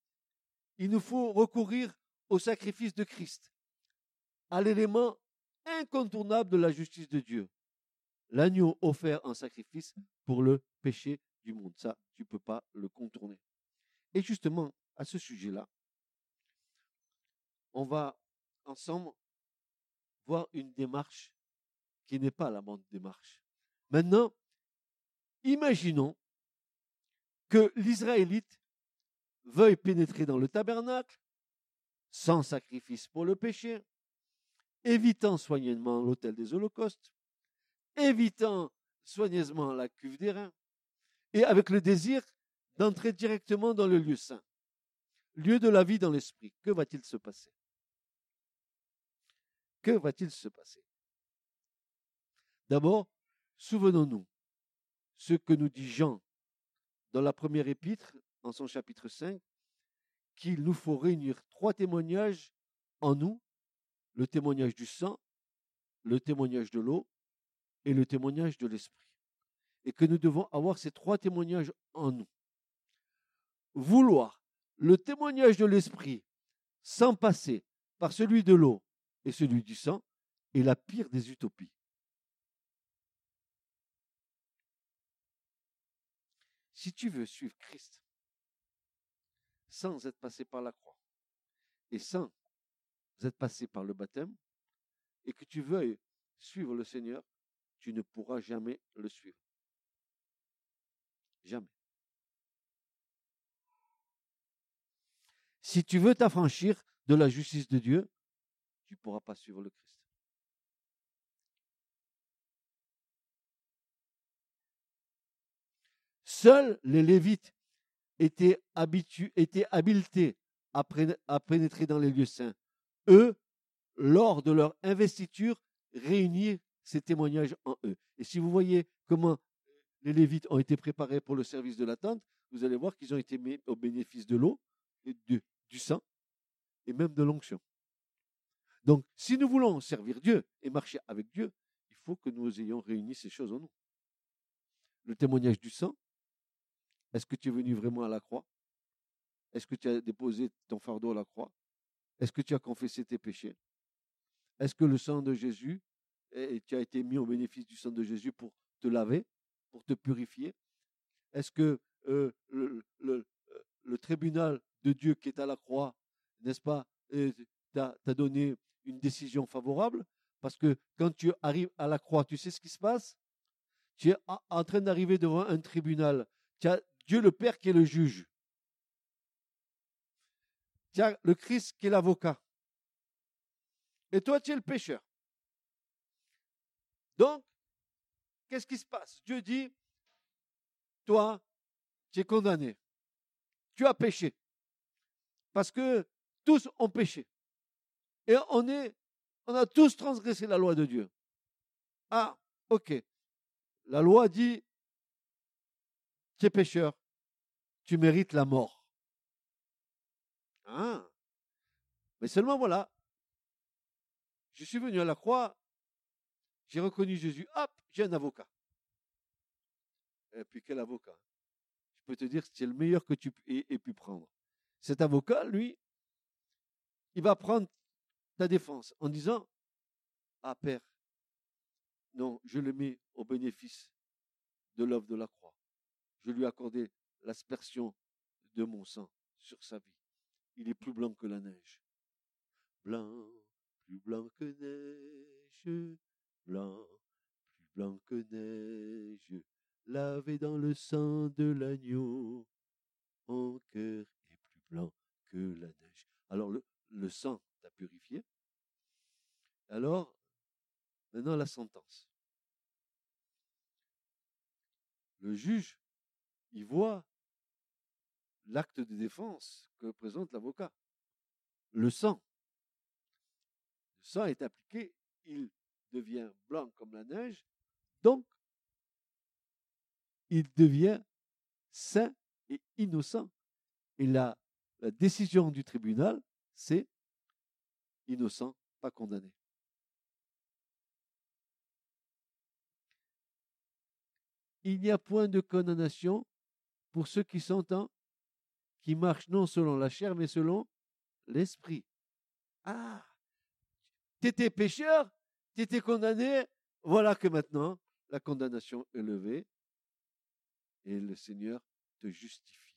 il nous faut recourir au sacrifice de Christ, à l'élément incontournable de la justice de Dieu. L'agneau offert en sacrifice pour le péché du monde. Ça, tu ne peux pas le contourner. Et justement, à ce sujet-là, on va ensemble voir une démarche qui n'est pas la bonne démarche. Maintenant, imaginons que l'Israélite veuille pénétrer dans le tabernacle sans sacrifice pour le péché, évitant soigneusement l'autel des holocaustes, évitant soigneusement la cuve des reins, et avec le désir d'entrer directement dans le lieu saint, lieu de la vie dans l'esprit. Que va-t-il se passer? Que va-t-il se passer? D'abord, souvenons-nous ce que nous dit Jean dans la première épître, en son chapitre 5, qu'il nous faut réunir trois témoignages en nous, le témoignage du sang, le témoignage de l'eau et le témoignage de l'esprit. Et que nous devons avoir ces trois témoignages en nous. Vouloir le témoignage de l'esprit sans passer par celui de l'eau et celui du sang est la pire des utopies. Si tu veux suivre Christ sans être passé par la croix et sans être passé par le baptême, et que tu veuilles suivre le Seigneur, tu ne pourras jamais le suivre. Jamais. Si tu veux t'affranchir de la justice de Dieu, tu ne pourras pas suivre le Christ. Seuls les Lévites étaient, habilités à, pénétrer dans les lieux saints. Eux, lors de leur investiture, réunir ces témoignages en eux. Et si vous voyez comment les Lévites ont été préparés pour le service de l'attente, vous allez voir qu'ils ont été mis au bénéfice de l'eau, du, du sang et même de l'onction. Donc, si nous voulons servir Dieu et marcher avec Dieu, il faut que nous ayons réuni ces choses en nous. Le témoignage du sang, est-ce que tu es venu vraiment à la croix? Est-ce que tu as déposé ton fardeau à la croix? Est-ce que tu as confessé tes péchés? Est-ce que le sang de Jésus, et tu as été mis au bénéfice du sang de Jésus pour te laver, pour te purifier? Est-ce que euh, le, tribunal de Dieu qui est à la croix, n'est-ce pas, euh, t'a donné une décision favorable? Parce que quand tu arrives à la croix, tu sais ce qui se passe? Tu es en train d'arriver devant un tribunal. Dieu le Père qui est le juge. Tu as le Christ qui est l'avocat. Et toi, tu es le pécheur. Donc, qu'est-ce qui se passe? Dieu dit, toi, tu es condamné. Tu as péché. Parce que tous ont péché. Et on on a tous transgressé la loi de Dieu. Ah, ok. La loi dit, tu es pécheur, tu mérites la mort. Ah. Mais seulement voilà, je suis venu à la croix, j'ai reconnu Jésus, hop, j'ai un avocat. Et puis quel avocat? Je peux te dire que c'est le meilleur que tu aies pu prendre. Cet avocat, lui, il va prendre ta défense en disant, ah Père, non, je le mets au bénéfice de l'œuvre de la croix je lui ai accordé l'aspersion de mon sang sur sa vie. Il est plus blanc que la neige. Blanc, plus blanc que neige, blanc, plus blanc que neige, lavé dans le sang de l'agneau, mon cœur est plus blanc que la neige. Alors le, le sang t'a purifié. Alors, maintenant la sentence. Le juge il voit l'acte de défense que présente l'avocat. Le sang. sang est appliqué, il devient blanc comme la neige, donc il devient saint et innocent. Et la, la décision du tribunal, c'est innocent, pas condamné. Il n'y a point de condamnation pour ceux qui sont en, qui marchent non selon la chair, mais selon l'esprit. Ah, t'étais pécheur, t'étais condamné, voilà que maintenant la condamnation est levée et le Seigneur te justifie.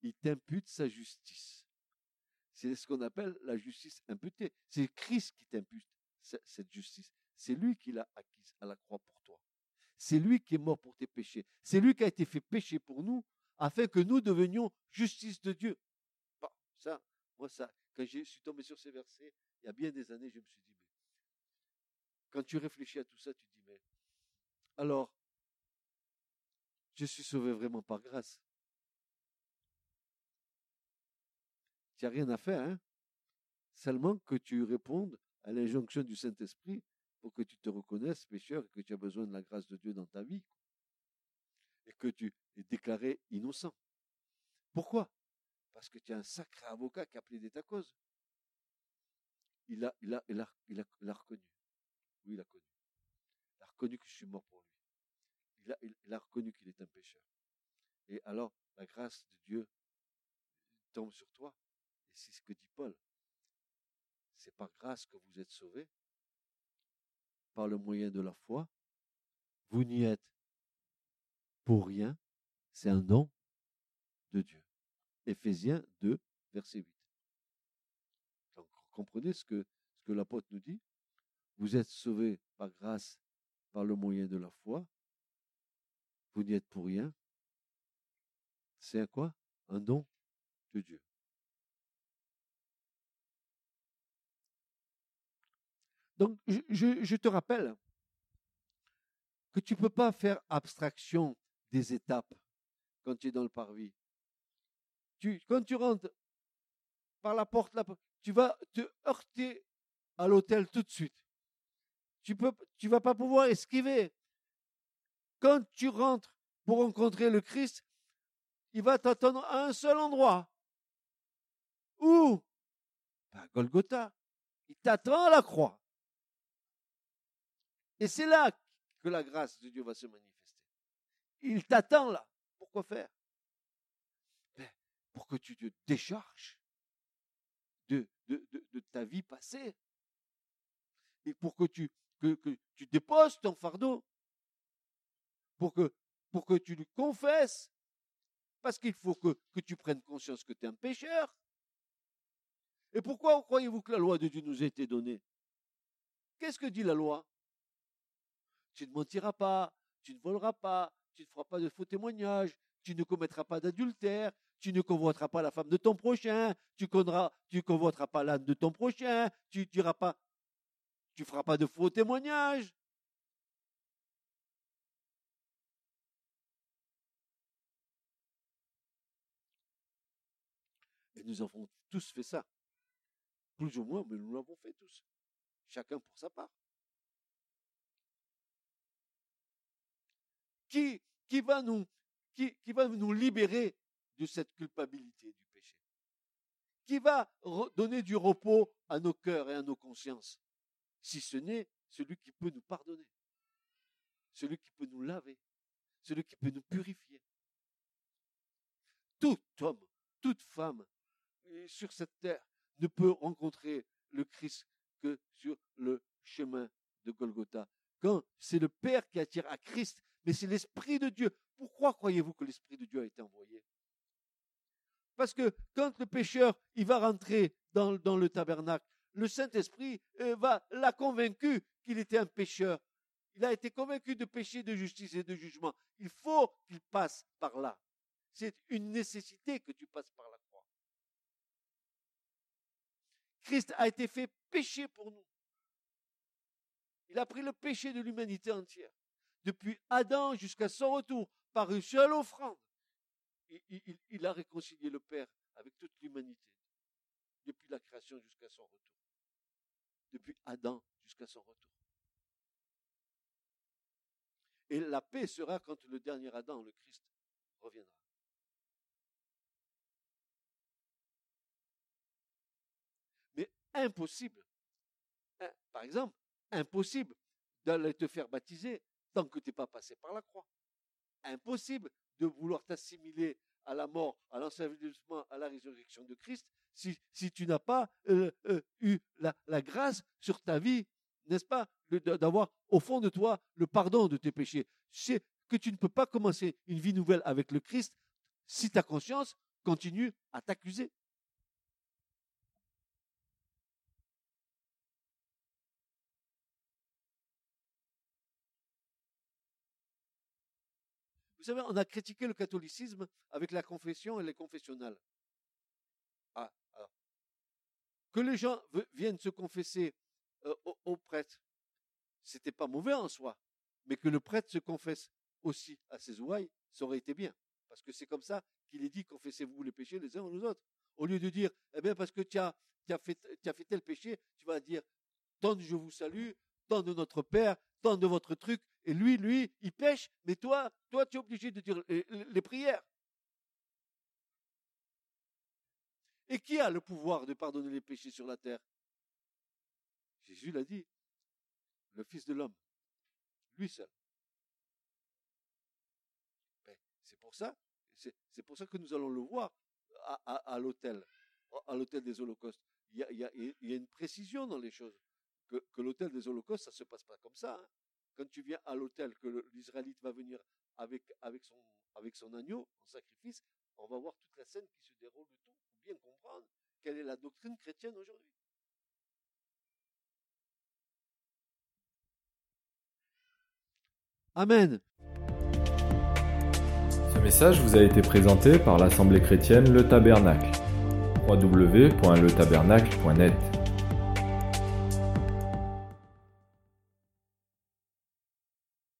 Il t'impute sa justice. C'est ce qu'on appelle la justice imputée. C'est Christ qui t'impute cette justice. C'est lui qui l'a acquise à la croix. C'est lui qui est mort pour tes péchés. C'est lui qui a été fait péché pour nous afin que nous devenions justice de Dieu. Ça, moi, ça, quand je suis tombé sur ces versets, il y a bien des années, je me suis dit, mais quand tu réfléchis à tout ça, tu te dis, mais alors, je suis sauvé vraiment par grâce. Tu n'as rien à faire, hein? Seulement que tu répondes à l'injonction du Saint-Esprit pour que tu te reconnaisses pécheur et que tu as besoin de la grâce de Dieu dans ta vie. Et que tu es déclaré innocent. Pourquoi? Parce que tu as un sacré avocat qui a plaidé ta cause. Il a, il a, il a, il a, il a reconnu. Oui, il a connu. Il a reconnu que je suis mort pour lui il a, reconnu qu'il est un pécheur. Et alors, la grâce de Dieu tombe sur toi. Et c'est ce que dit Paul. C'est par grâce que vous êtes sauvés, par le moyen de la foi. Vous n'y êtes pour rien. C'est un don de Dieu. Éphésiens 2, verset 8. Donc, comprenez ce que, ce que l'apôtre nous dit. Vous êtes sauvés par grâce, par le moyen de la foi vous n'y êtes pour rien. C'est un quoi? Un don de Dieu. Donc, je, te rappelle que tu ne peux pas faire abstraction des étapes quand tu es dans le parvis. Quand tu rentres par la porte, là, tu vas te heurter à l'hôtel tout de suite. Tu ne vas pas pouvoir esquiver. Quand tu rentres pour rencontrer le Christ, il va t'attendre à un seul endroit. Où ben, Golgotha. Il t'attend à la croix. Et c'est là que la grâce de Dieu va se manifester. Il t'attend là. Pourquoi faire? Ben, Pour que tu te décharges de, ta vie passée. Et pour que tu, déposes ton fardeau pour que, tu lui confesses, parce qu'il faut que, que tu prennes conscience que tu es un pécheur. Et pourquoi croyez-vous que la loi de Dieu nous a été donnée? Qu'est-ce que dit la loi? Tu ne mentiras pas, tu ne voleras pas, tu ne feras pas de faux témoignages, tu ne commettras pas d'adultère, tu ne convoiteras pas la femme de ton prochain, tu ne convoiteras pas l'âne de ton prochain, tu diras pas, tu feras pas de faux témoignages. Et nous avons tous fait ça. Plus ou moins, mais nous l'avons fait tous. Chacun pour sa part. Qui, qui, va nous, qui, qui va nous libérer de cette culpabilité du péché Qui va donner du repos à nos cœurs et à nos consciences Si ce n'est celui qui peut nous pardonner, celui qui peut nous laver, celui qui peut nous purifier. Tout homme, toute femme sur cette terre ne peut rencontrer le Christ que sur le chemin de Golgotha. Quand c'est le Père qui attire à Christ, mais c'est l'Esprit de Dieu. Pourquoi croyez-vous que l'Esprit de Dieu a été envoyé? Parce que quand le pécheur, il va rentrer dans, le tabernacle, le Saint-Esprit euh, va l'a convaincu qu'il était un pécheur. Il a été convaincu de péché, de justice et de jugement. Il faut qu'il passe par là. C'est une nécessité que tu passes par là. Christ a été fait péché pour nous. Il a pris le péché de l'humanité entière. Depuis Adam jusqu'à son retour, par une seule offrande. Il, a réconcilié le Père avec toute l'humanité. Depuis la création jusqu'à son retour. depuis Adam jusqu'à son retour. Et la paix sera quand le dernier Adam, le Christ, reviendra. Mais impossible, hein, par exemple, impossible d'aller te faire baptiser tant que tu n'es pas passé par la croix. Impossible de vouloir t'assimiler à la mort, à l'ensevelissement, à la résurrection de Christ, si, tu n'as pas euh, euh, eu la, la, grâce sur ta vie, n'est-ce pas, d'avoir au fond de toi le pardon de tes péchés. C'est que tu ne peux pas commencer une vie nouvelle avec le Christ si ta conscience continue à t'accuser. Vous savez, on a critiqué le catholicisme avec la confession et les confessionnals. Ah, alors. Que les gens viennent se confesser euh, au, prêtre, c'était pas mauvais en soi. Mais que le prêtre se confesse aussi à ses ouailles, ça aurait été bien. Parce que c'est comme ça qu'il est dit, confessez-vous les péchés les uns aux autres. Au lieu de dire, eh bien, parce que tu as, fait, tel péché, tu vas dire, tant de je vous salue, tant de notre Père, tant de votre truc, et lui, lui, il pêche, mais toi, toi, tu es obligé de dire les, prières. Et qui a le pouvoir de pardonner les péchés sur la terre? Jésus l'a dit, le Fils de l'homme, lui seul. Ben, c'est pour ça, c'est pour ça que nous allons le voir à, l'hôtel, à l'hôtel des holocaustes. Il y, a, une précision dans les choses. Que, l'hôtel des holocaustes, ça se passe pas comme ça. Hein quand tu viens à l'hôtel, que l'Israélite va venir avec, avec, son, avec son agneau en sacrifice, on va voir toute la scène qui se déroule de tout pour bien comprendre quelle est la doctrine chrétienne aujourd'hui. Amen. Ce message vous a été présenté par l'Assemblée chrétienne Le Tabernacle. www.letabernacle.net